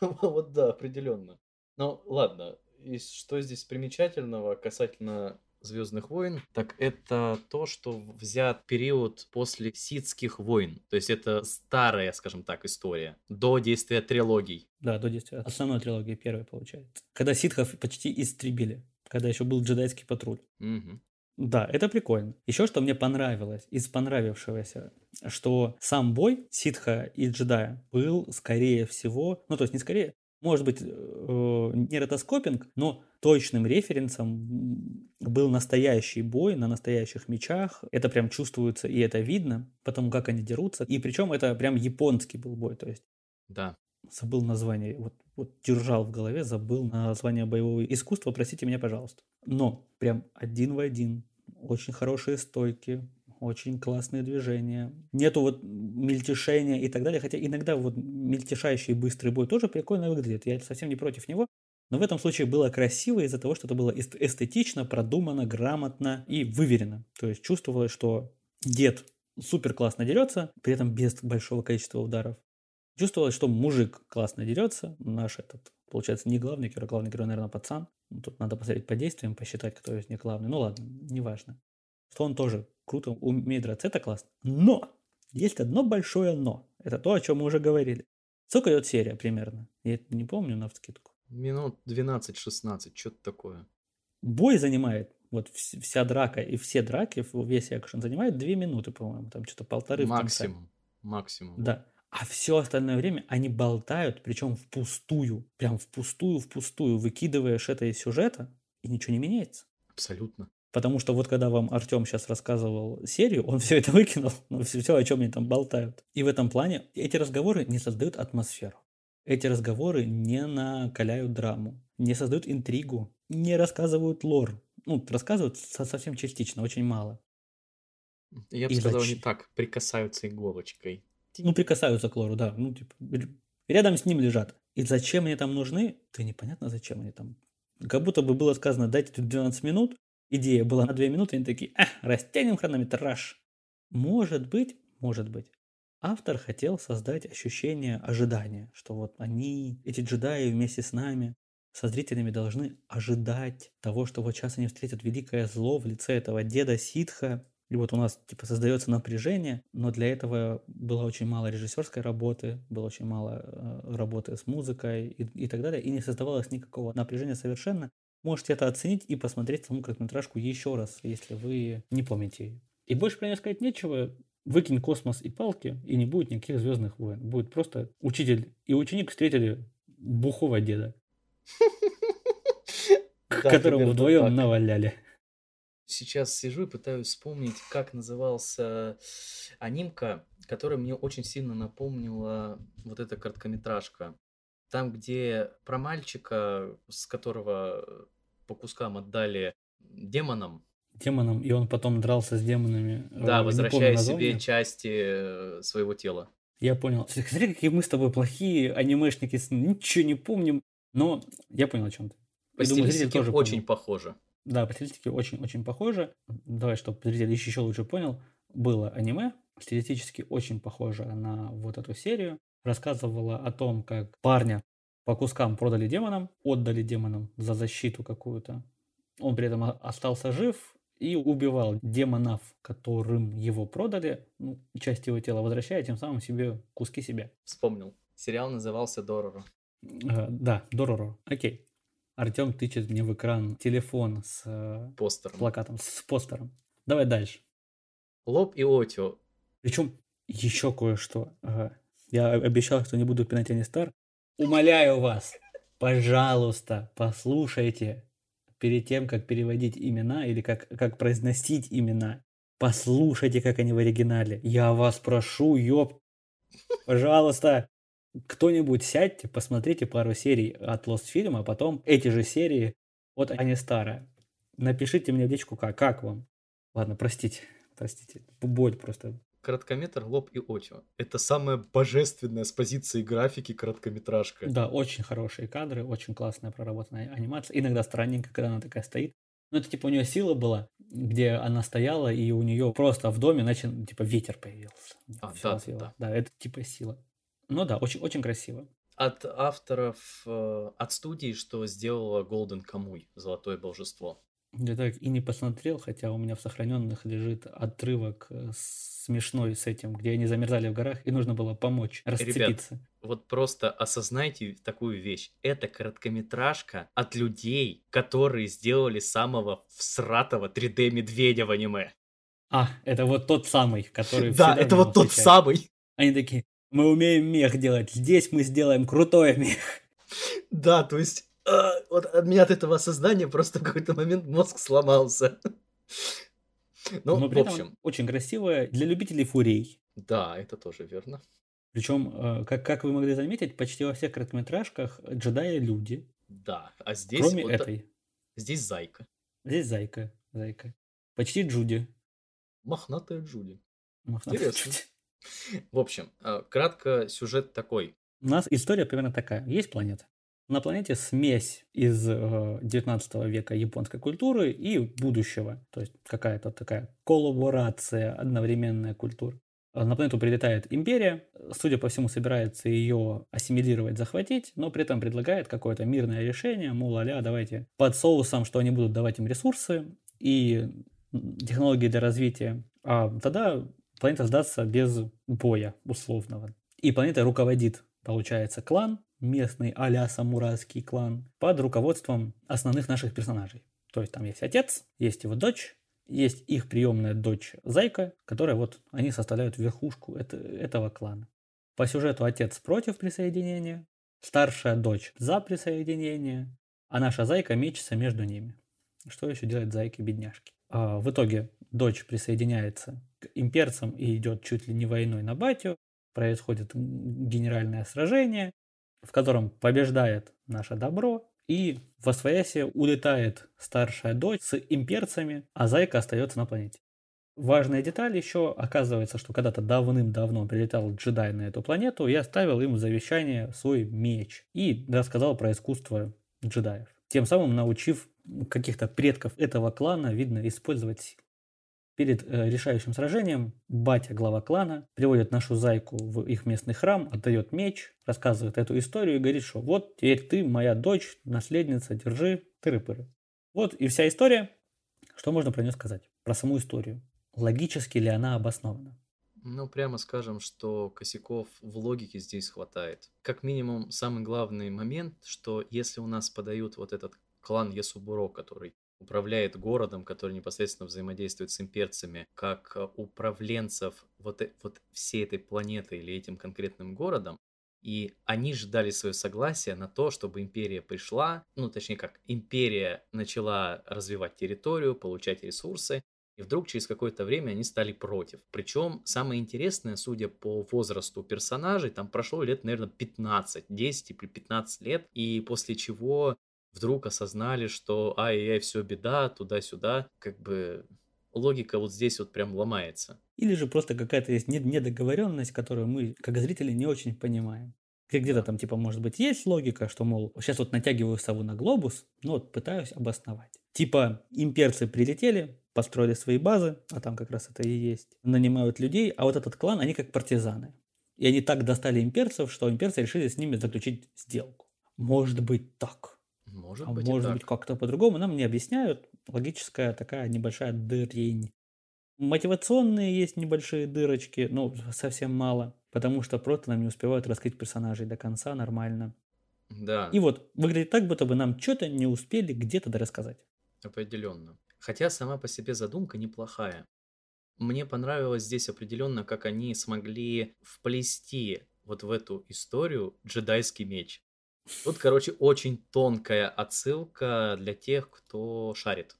Вот да, определенно. Ну, ладно, и что здесь примечательного касательно Звездных войн, так это то, что взят период после Ситских войн. То есть это старая, скажем так, история. До действия трилогий. Да, до действия основной трилогии первой получается. Когда ситхов почти истребили. Когда еще был джедайский патруль. Угу. Да, это прикольно. Еще что мне понравилось из понравившегося, что сам бой ситха и джедая был, скорее всего, ну то есть не скорее, может быть, э, не ротоскопинг, но точным референсом был настоящий бой на настоящих мечах. Это прям чувствуется и это видно, потому как они дерутся. И причем это прям японский был бой, то есть да. забыл название, вот, вот держал в голове, забыл название боевого искусства, простите меня, пожалуйста. Но прям один в один, очень хорошие стойки, очень классные движения. Нету вот мельтешения и так далее, хотя иногда вот мельтешающий быстрый бой тоже прикольно выглядит, я совсем не против него. Но в этом случае было красиво из-за того, что это было эстетично, продумано, грамотно и выверено. То есть чувствовалось, что дед супер классно дерется, при этом без большого количества ударов. Чувствовалось, что мужик классно дерется, наш этот, получается, не главный герой, главный герой, наверное, пацан. Ну, тут надо посмотреть по действиям, посчитать, кто из них главный. Ну ладно, неважно. Что он тоже круто умеет драться, это классно. Но! Есть одно большое но. Это то, о чем мы уже говорили. Сколько идет серия примерно? Я не помню на вскидку. Минут 12-16, что-то такое. Бой занимает, вот вся драка и все драки, весь экшен занимает 2 минуты, по-моему, там что-то полторы Максимум, максимум. Да. А все остальное время они болтают, причем впустую, прям впустую, впустую, выкидываешь это из сюжета, и ничего не меняется. Абсолютно. Потому что вот когда вам Артем сейчас рассказывал серию, он (laughs) все это выкинул, ну, все, все, о чем они там болтают. И в этом плане эти разговоры не создают атмосферу. Эти разговоры не накаляют драму, не создают интригу, не рассказывают лор. Ну, рассказывают совсем частично, очень мало. Я бы сказал, зач... они так прикасаются иголочкой. Ну, прикасаются к лору, да. Ну, типа, рядом с ним лежат. И зачем они там нужны? Да непонятно, зачем они там. Как будто бы было сказано, дайте тут 12 минут. Идея была на 2 минуты, они такие, а, растянем хронометраж. Может быть, может быть. Автор хотел создать ощущение ожидания, что вот они, эти джедаи вместе с нами, со зрителями должны ожидать того, что вот сейчас они встретят великое зло в лице этого деда ситха, и вот у нас типа создается напряжение, но для этого было очень мало режиссерской работы, было очень мало э, работы с музыкой и, и так далее, и не создавалось никакого напряжения совершенно. Можете это оценить и посмотреть саму короткометражку еще раз, если вы не помните ее. И больше про нее сказать нечего. Выкинь космос и палки, и не будет никаких звездных войн. Будет просто учитель и ученик встретили бухого деда, (laughs) которого вдвоем наваляли сейчас сижу и пытаюсь вспомнить, как назывался анимка, которая мне очень сильно напомнила вот эта короткометражка. Там, где про мальчика, с которого по кускам отдали демонам. Демонам, и он потом дрался с демонами. Да, э, возвращая себе части э, своего тела. Я понял. Смотри, какие мы с тобой плохие анимешники, ничего не помним. Но я понял о чем ты. По стилистике очень понял. похоже. Да, по стилистике очень-очень похоже. Давай, чтобы зритель еще лучше понял. Было аниме, стилистически очень похоже на вот эту серию. Рассказывала о том, как парня по кускам продали демонам, отдали демонам за защиту какую-то. Он при этом остался жив и убивал демонов, которым его продали, ну, часть его тела возвращая, тем самым себе куски себя. Вспомнил. Сериал назывался Дороро. Э, да, Дороро. Окей. Артем тычет мне в экран телефон с э, постером. плакатом, с постером. Давай дальше. Лоб и Отио. Причем еще кое-что. Я обещал, что не буду пинать Анистар. Умоляю вас, пожалуйста, послушайте перед тем, как переводить имена или как, как произносить имена. Послушайте, как они в оригинале. Я вас прошу, ёб. Пожалуйста, кто-нибудь сядьте, посмотрите пару серий от Lost фильма, а потом эти же серии от Анистара. Напишите мне в личку, как, как вам. Ладно, простите, простите. Боль просто. Короткометр «Лоб и Отио». Это самая божественная с позиции графики короткометражка. Да, очень хорошие кадры, очень классная проработанная анимация. Иногда странненько, когда она такая стоит. Но это типа у нее сила была, где она стояла, и у нее просто в доме начал, типа, ветер появился. А, да, да. Да, это типа сила. Ну да, очень, очень красиво. От авторов, э, от студии, что сделала Golden Kamuy, Золотое Божество. Я так и не посмотрел, хотя у меня в сохраненных лежит отрывок э, смешной с этим, где они замерзали в горах, и нужно было помочь расцепиться. Ребят, вот просто осознайте такую вещь. Это короткометражка от людей, которые сделали самого всратого 3D-медведя в аниме. А, это вот тот самый, который... Да, это вот тот самый. Они такие, мы умеем мех делать. Здесь мы сделаем крутой мех. (laughs) Да, то есть вот от меня от этого осознания просто в какой-то момент мозг сломался. (laughs) Ну, Но в общем. Очень красивая для любителей фурей. Да, это тоже верно. Причем, э, как, как вы могли заметить, почти во всех короткометражках джедаи люди. Да, а здесь Кроме вот этой. здесь зайка. Здесь зайка. Зайка. Почти Джуди. Мохнатая Джуди. Мохнатая Интересно. Джуди. (laughs) В общем, э, кратко сюжет такой. У нас история примерно такая. Есть планета. На планете смесь из э, 19 века японской культуры и будущего. То есть какая-то такая коллаборация, одновременная культура. Э, На планету прилетает империя, судя по всему, собирается ее ассимилировать, захватить, но при этом предлагает какое-то мирное решение, мол, а давайте под соусом, что они будут давать им ресурсы и технологии для развития, а тогда планета сдастся без боя условного. И планетой руководит, получается, клан, местный а-ля самурайский клан, под руководством основных наших персонажей. То есть там есть отец, есть его дочь, есть их приемная дочь Зайка, которая вот они составляют верхушку это- этого клана. По сюжету отец против присоединения, старшая дочь за присоединение, а наша Зайка мечется между ними. Что еще делает Зайки-бедняжки? А, В итоге дочь присоединяется к имперцам и идет чуть ли не войной на батю. Происходит генеральное сражение, в котором побеждает наше добро, и в Освоясе улетает старшая дочь с имперцами, а Зайка остается на планете. Важная деталь еще, оказывается, что когда-то давным-давно прилетал джедай на эту планету и оставил им в завещание свой меч и рассказал про искусство джедаев. Тем самым научив каких-то предков этого клана, видно, использовать силу. Перед э, решающим сражением батя, глава клана, приводит нашу зайку в их местный храм, отдает меч, рассказывает эту историю и говорит, что вот теперь ты, моя дочь, наследница, держи, тыры-пыры. Вот и вся история. Что можно про нее сказать? Про саму историю. Логически ли она обоснована? Ну, прямо скажем, что косяков в логике здесь хватает. Как минимум, самый главный момент, что если у нас подают вот этот клан Ясубуро, который управляет городом, который непосредственно взаимодействует с имперцами, как э, управленцев вот, э- вот всей этой планеты или этим конкретным городом, и они ждали свое согласие на то, чтобы империя пришла, ну, точнее как, империя начала развивать территорию, получать ресурсы, и вдруг через какое-то время они стали против. Причем самое интересное, судя по возрасту персонажей, там прошло лет, наверное, 15, 10 или 15 лет, и после чего вдруг осознали, что ай-яй, все беда, туда-сюда, как бы логика вот здесь вот прям ломается. Или же просто какая-то есть нед- недоговоренность, которую мы, как зрители, не очень понимаем. Где- Где-то там, типа, может быть, есть логика, что, мол, сейчас вот натягиваю сову на глобус, но вот пытаюсь обосновать. Типа, имперцы прилетели, построили свои базы, а там как раз это и есть, нанимают людей, а вот этот клан, они как партизаны. И они так достали имперцев, что имперцы решили с ними заключить сделку. Может быть так. Может А быть может быть как-то по-другому, нам не объясняют. Логическая такая небольшая дырень. Мотивационные есть небольшие дырочки, ну, совсем мало, потому что просто нам не успевают раскрыть персонажей до конца нормально. Да. И вот выглядит так, будто бы нам что-то не успели где-то дорассказать. Определенно. Хотя сама по себе задумка неплохая. Мне понравилось здесь определенно, как они смогли вплести вот в эту историю джедайский меч. Тут, короче, очень тонкая отсылка для тех, кто шарит.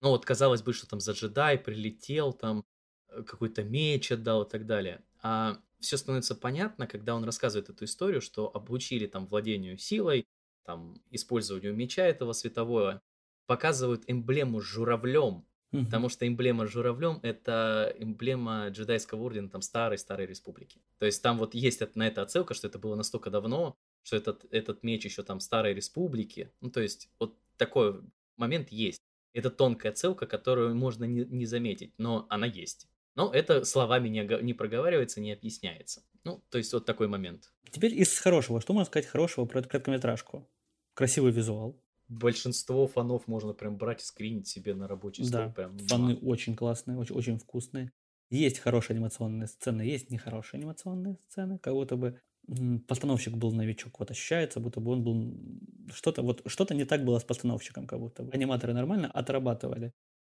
Ну вот, казалось бы, что там за джедай прилетел, там э, какой-то меч отдал и так далее. А все становится понятно, когда он рассказывает эту историю, что обучили там владению силой, там использованию меча этого светового, показывают эмблему с журавлем, Мгм. потому что эмблема с журавлем это эмблема джедайского ордена там старой-старой республики. То есть там вот есть на это отсылка, что это было настолько давно, что этот, этот меч еще там старой республики. Ну, то есть вот такой момент есть. Это тонкая отсылка, которую можно не, не заметить, но она есть. Но это словами не, не проговаривается, не объясняется. Ну, то есть вот такой момент. Теперь из хорошего. Что можно сказать хорошего про эту короткометражку? Красивый визуал. Большинство фанов можно прям брать и скринить себе на рабочий стол. Да, Прям, фаны очень классные, очень, очень вкусные. Есть хорошие анимационные сцены, есть нехорошие анимационные сцены. Как будто бы постановщик был новичок. Вот ощущается, будто бы он был... Что-то вот, что-то не так было с постановщиком, как будто бы. Аниматоры нормально отрабатывали.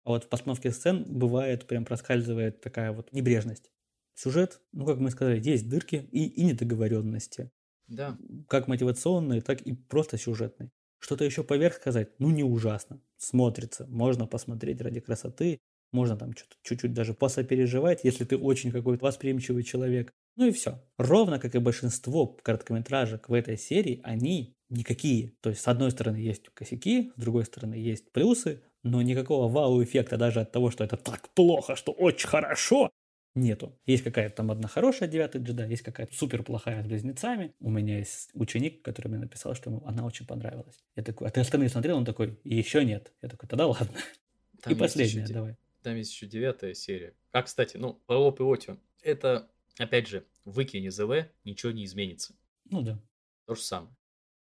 А вот в постановке сцен бывает, прям проскальзывает такая вот небрежность. Сюжет, ну, как мы сказали, есть дырки и, и недоговоренности. Да. Как мотивационные, так и просто сюжетные. Что-то еще поверх сказать, ну не ужасно. Смотрится, можно посмотреть ради красоты, можно там чуть-чуть даже посопереживать, если ты очень какой-то восприимчивый человек. Ну и все. Ровно как и большинство короткометражек в этой серии, они никакие. То есть, с одной стороны, есть косяки, с другой стороны, есть плюсы, но никакого вау-эффекта даже от того, что это так плохо, что очень хорошо, нету. Есть какая-то там одна хорошая девятая джедай, есть какая-то супер плохая с близнецами. У меня есть ученик, который мне написал, что ему она очень понравилась. Я такой, а ты остальные смотрел? Он такой, еще нет. Я такой, тогда ладно. Там и последняя, еще, давай. Там есть еще девятая серия. А, кстати, ну, по Отю. Это, опять же, выкини ЗВ, ничего не изменится. Ну да. То же самое.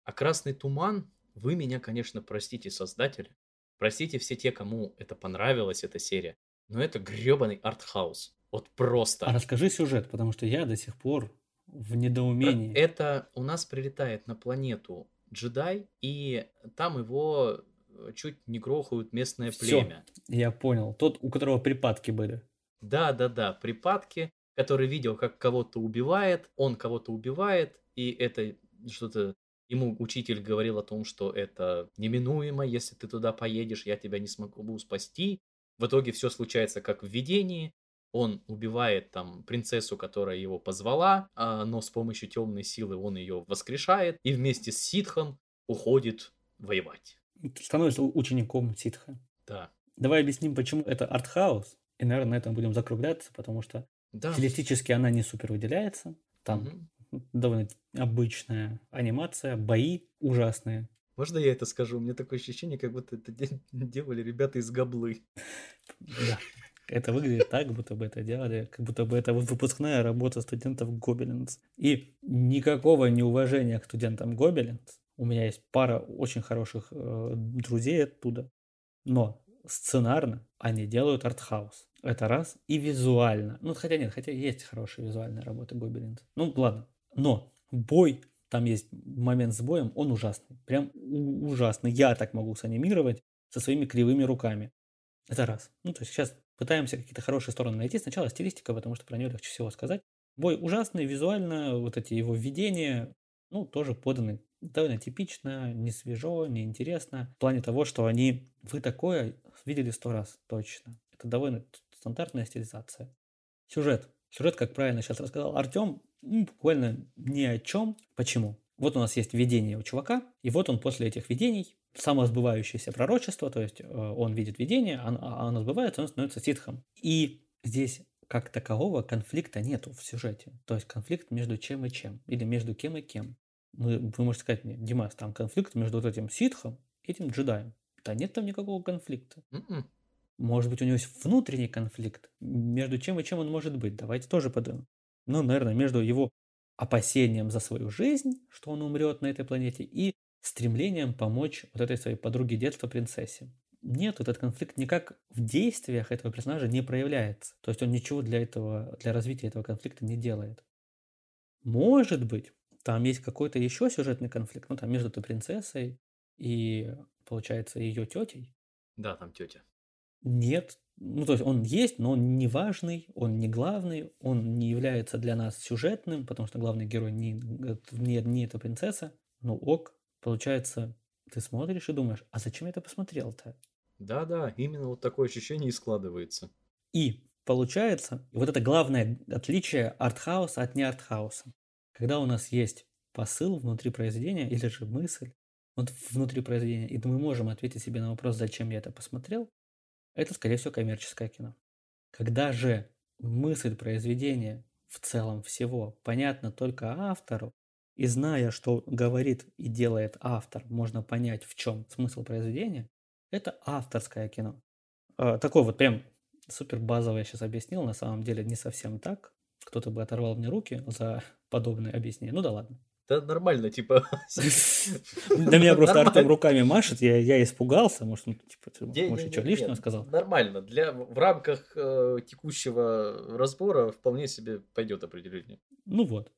А «Красный туман», вы меня, конечно, простите, создатели. Простите все те, кому это понравилась, эта серия. Но это гребаный артхаус. Вот просто. А расскажи сюжет, потому что я до сих пор в недоумении. Это у нас прилетает на планету джедай, и там его э, чуть не грохают местное Всё, племя. Я понял. Тот, у которого припадки были. Да, да, да, припадки, который видел, как кого-то убивает, он кого-то убивает, и это что-то Ему учитель говорил о том, что это неминуемо, если ты туда поедешь, я тебя не смогу спасти. В итоге все случается как в видении. Он убивает там принцессу, которая его позвала, а, но с помощью темной силы он ее воскрешает и вместе с ситхом уходит воевать. Становится учеником ситха. Да. Давай объясним, почему это артхаус. И, наверное, на этом будем закругляться, потому что да. стилистически она не супер выделяется. Там угу довольно обычная анимация, бои ужасные. Можно я это скажу? У меня такое ощущение, как будто это (laughs) делали ребята из Габлы. Да. Это выглядит так, будто бы это делали, как будто бы это вот выпускная работа студентов Гобелинс. И никакого неуважения к студентам Гобелинс. У меня есть пара очень хороших э, друзей оттуда. Но сценарно они делают артхаус. Это раз. И визуально. Ну, хотя нет, хотя есть хорошие визуальные работы Гобелинс. Ну, ладно, но бой, там есть момент с боем, он ужасный. Прям ужасный. Я так могу санимировать со своими кривыми руками. Это раз. Ну, то есть сейчас пытаемся какие-то хорошие стороны найти. Сначала стилистика, потому что про нее легче всего сказать. Бой ужасный, визуально, вот эти его введения, ну, тоже поданы довольно типично, не свежо, не интересно. В плане того, что они, вы такое видели сто раз точно. Это довольно стандартная стилизация. Сюжет. Сюжет, как правильно сейчас рассказал Артем, ну, буквально ни о чем. Почему? Вот у нас есть видение у чувака, и вот он после этих видений, самосбывающееся пророчество, то есть э, он видит видение, оно, а оно сбывается, он становится ситхом. И здесь как такового конфликта нету в сюжете. То есть конфликт между чем и чем, или между кем и кем. Вы, вы можете сказать мне, Димас, там конфликт между вот этим ситхом и этим джедаем. Да нет там никакого конфликта. Mm-mm. Может быть, у него есть внутренний конфликт. Между чем и чем он может быть? Давайте тоже подумаем ну, наверное, между его опасением за свою жизнь, что он умрет на этой планете, и стремлением помочь вот этой своей подруге детства принцессе. Нет, этот конфликт никак в действиях этого персонажа не проявляется. То есть он ничего для этого, для развития этого конфликта не делает. Может быть, там есть какой-то еще сюжетный конфликт, ну там между этой принцессой и, получается, ее тетей. Да, там тетя. Нет, ну, то есть он есть, но он не важный, он не главный, он не является для нас сюжетным, потому что главный герой не, не, не эта принцесса. Ну ок, получается, ты смотришь и думаешь, а зачем я это посмотрел-то? Да-да, именно вот такое ощущение и складывается. И получается, вот это главное отличие артхауса от не артхауса. Когда у нас есть посыл внутри произведения или же мысль вот внутри произведения, и мы можем ответить себе на вопрос, зачем я это посмотрел, это, скорее всего, коммерческое кино. Когда же мысль произведения в целом всего понятна только автору, и зная, что говорит и делает автор, можно понять, в чем смысл произведения, это авторское кино. А, такой вот прям супер базовое сейчас объяснил, на самом деле не совсем так. Кто-то бы оторвал мне руки за подобное объяснение. Ну да ладно. Да нормально, типа. (laughs) Да меня просто Артем руками машет, я, я испугался, может, он, типа, ты, может, что лишнего сказал? Нормально, для, в рамках э, текущего разбора вполне себе пойдет определение. Ну вот.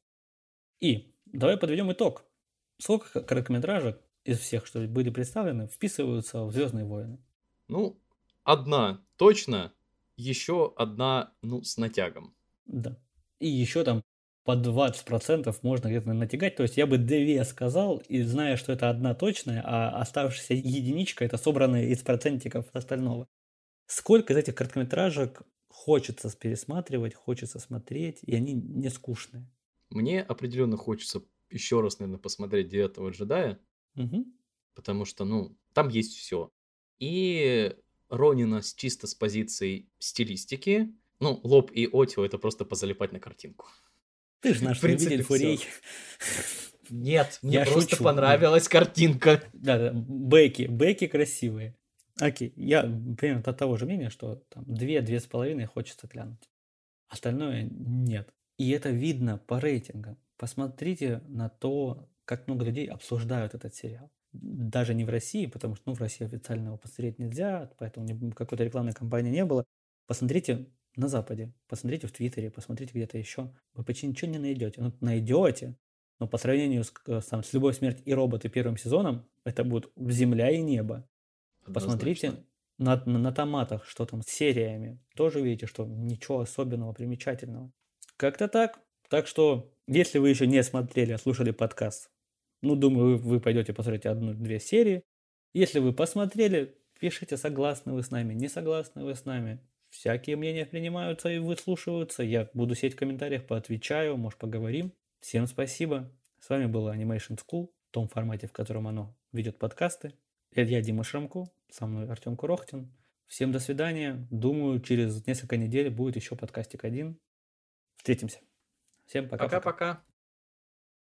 И давай подведем итог. Сколько короткометражек из всех, что были представлены, вписываются в Звездные войны? Ну, одна точно, еще одна, ну, с натягом. Да. И еще там по 20% можно где-то натягать. То есть я бы две сказал, и зная, что это одна точная, а оставшаяся единичка это собранная из процентиков остального. Сколько из этих короткометражек хочется пересматривать, хочется смотреть, и они не скучные. Мне определенно хочется еще раз, наверное, посмотреть «Девятого джедая», Угу. потому что, ну, там есть все. И Ронина с чисто с позицией стилистики, ну, Лоб и Отио это просто позалипать на картинку. Ты же наш любитель фурей. Нет, мне Я просто шучу. понравилась картинка. Да, да, бэки, бэки красивые. Окей, я примерно от того же мнения, что там две-две с половиной хочется глянуть. Остальное нет. И это видно по рейтингам. Посмотрите на то, как много людей обсуждают этот сериал. Даже не в России, потому что ну, в России официально его посмотреть нельзя, поэтому какой-то рекламной кампании не было. Посмотрите на Западе, посмотрите в Твиттере, посмотрите где-то еще. Вы почти ничего не найдете. Ну, найдете, но по сравнению с, там, с «Любовь, смерть и роботы» первым сезоном, это будет земля и небо. Посмотрите Однозначно. на, на, на томатах, что там с сериями. Тоже видите, что ничего особенного, примечательного. Как-то так. Так что, если вы еще не смотрели, а слушали подкаст, ну, думаю, вы, вы пойдете посмотрите одну-две серии. Если вы посмотрели, пишите, согласны вы с нами, не согласны вы с нами. Всякие мнения принимаются и выслушиваются. Я буду сидеть в комментариях, поотвечаю, может, поговорим. Всем спасибо. С вами была Animation School в том формате, в котором оно ведет подкасты. Это я Дима Шрамко, со мной Артем Курохтин. Всем до свидания. Думаю, через несколько недель будет еще подкастик один. Встретимся. Всем пока. Пока-пока.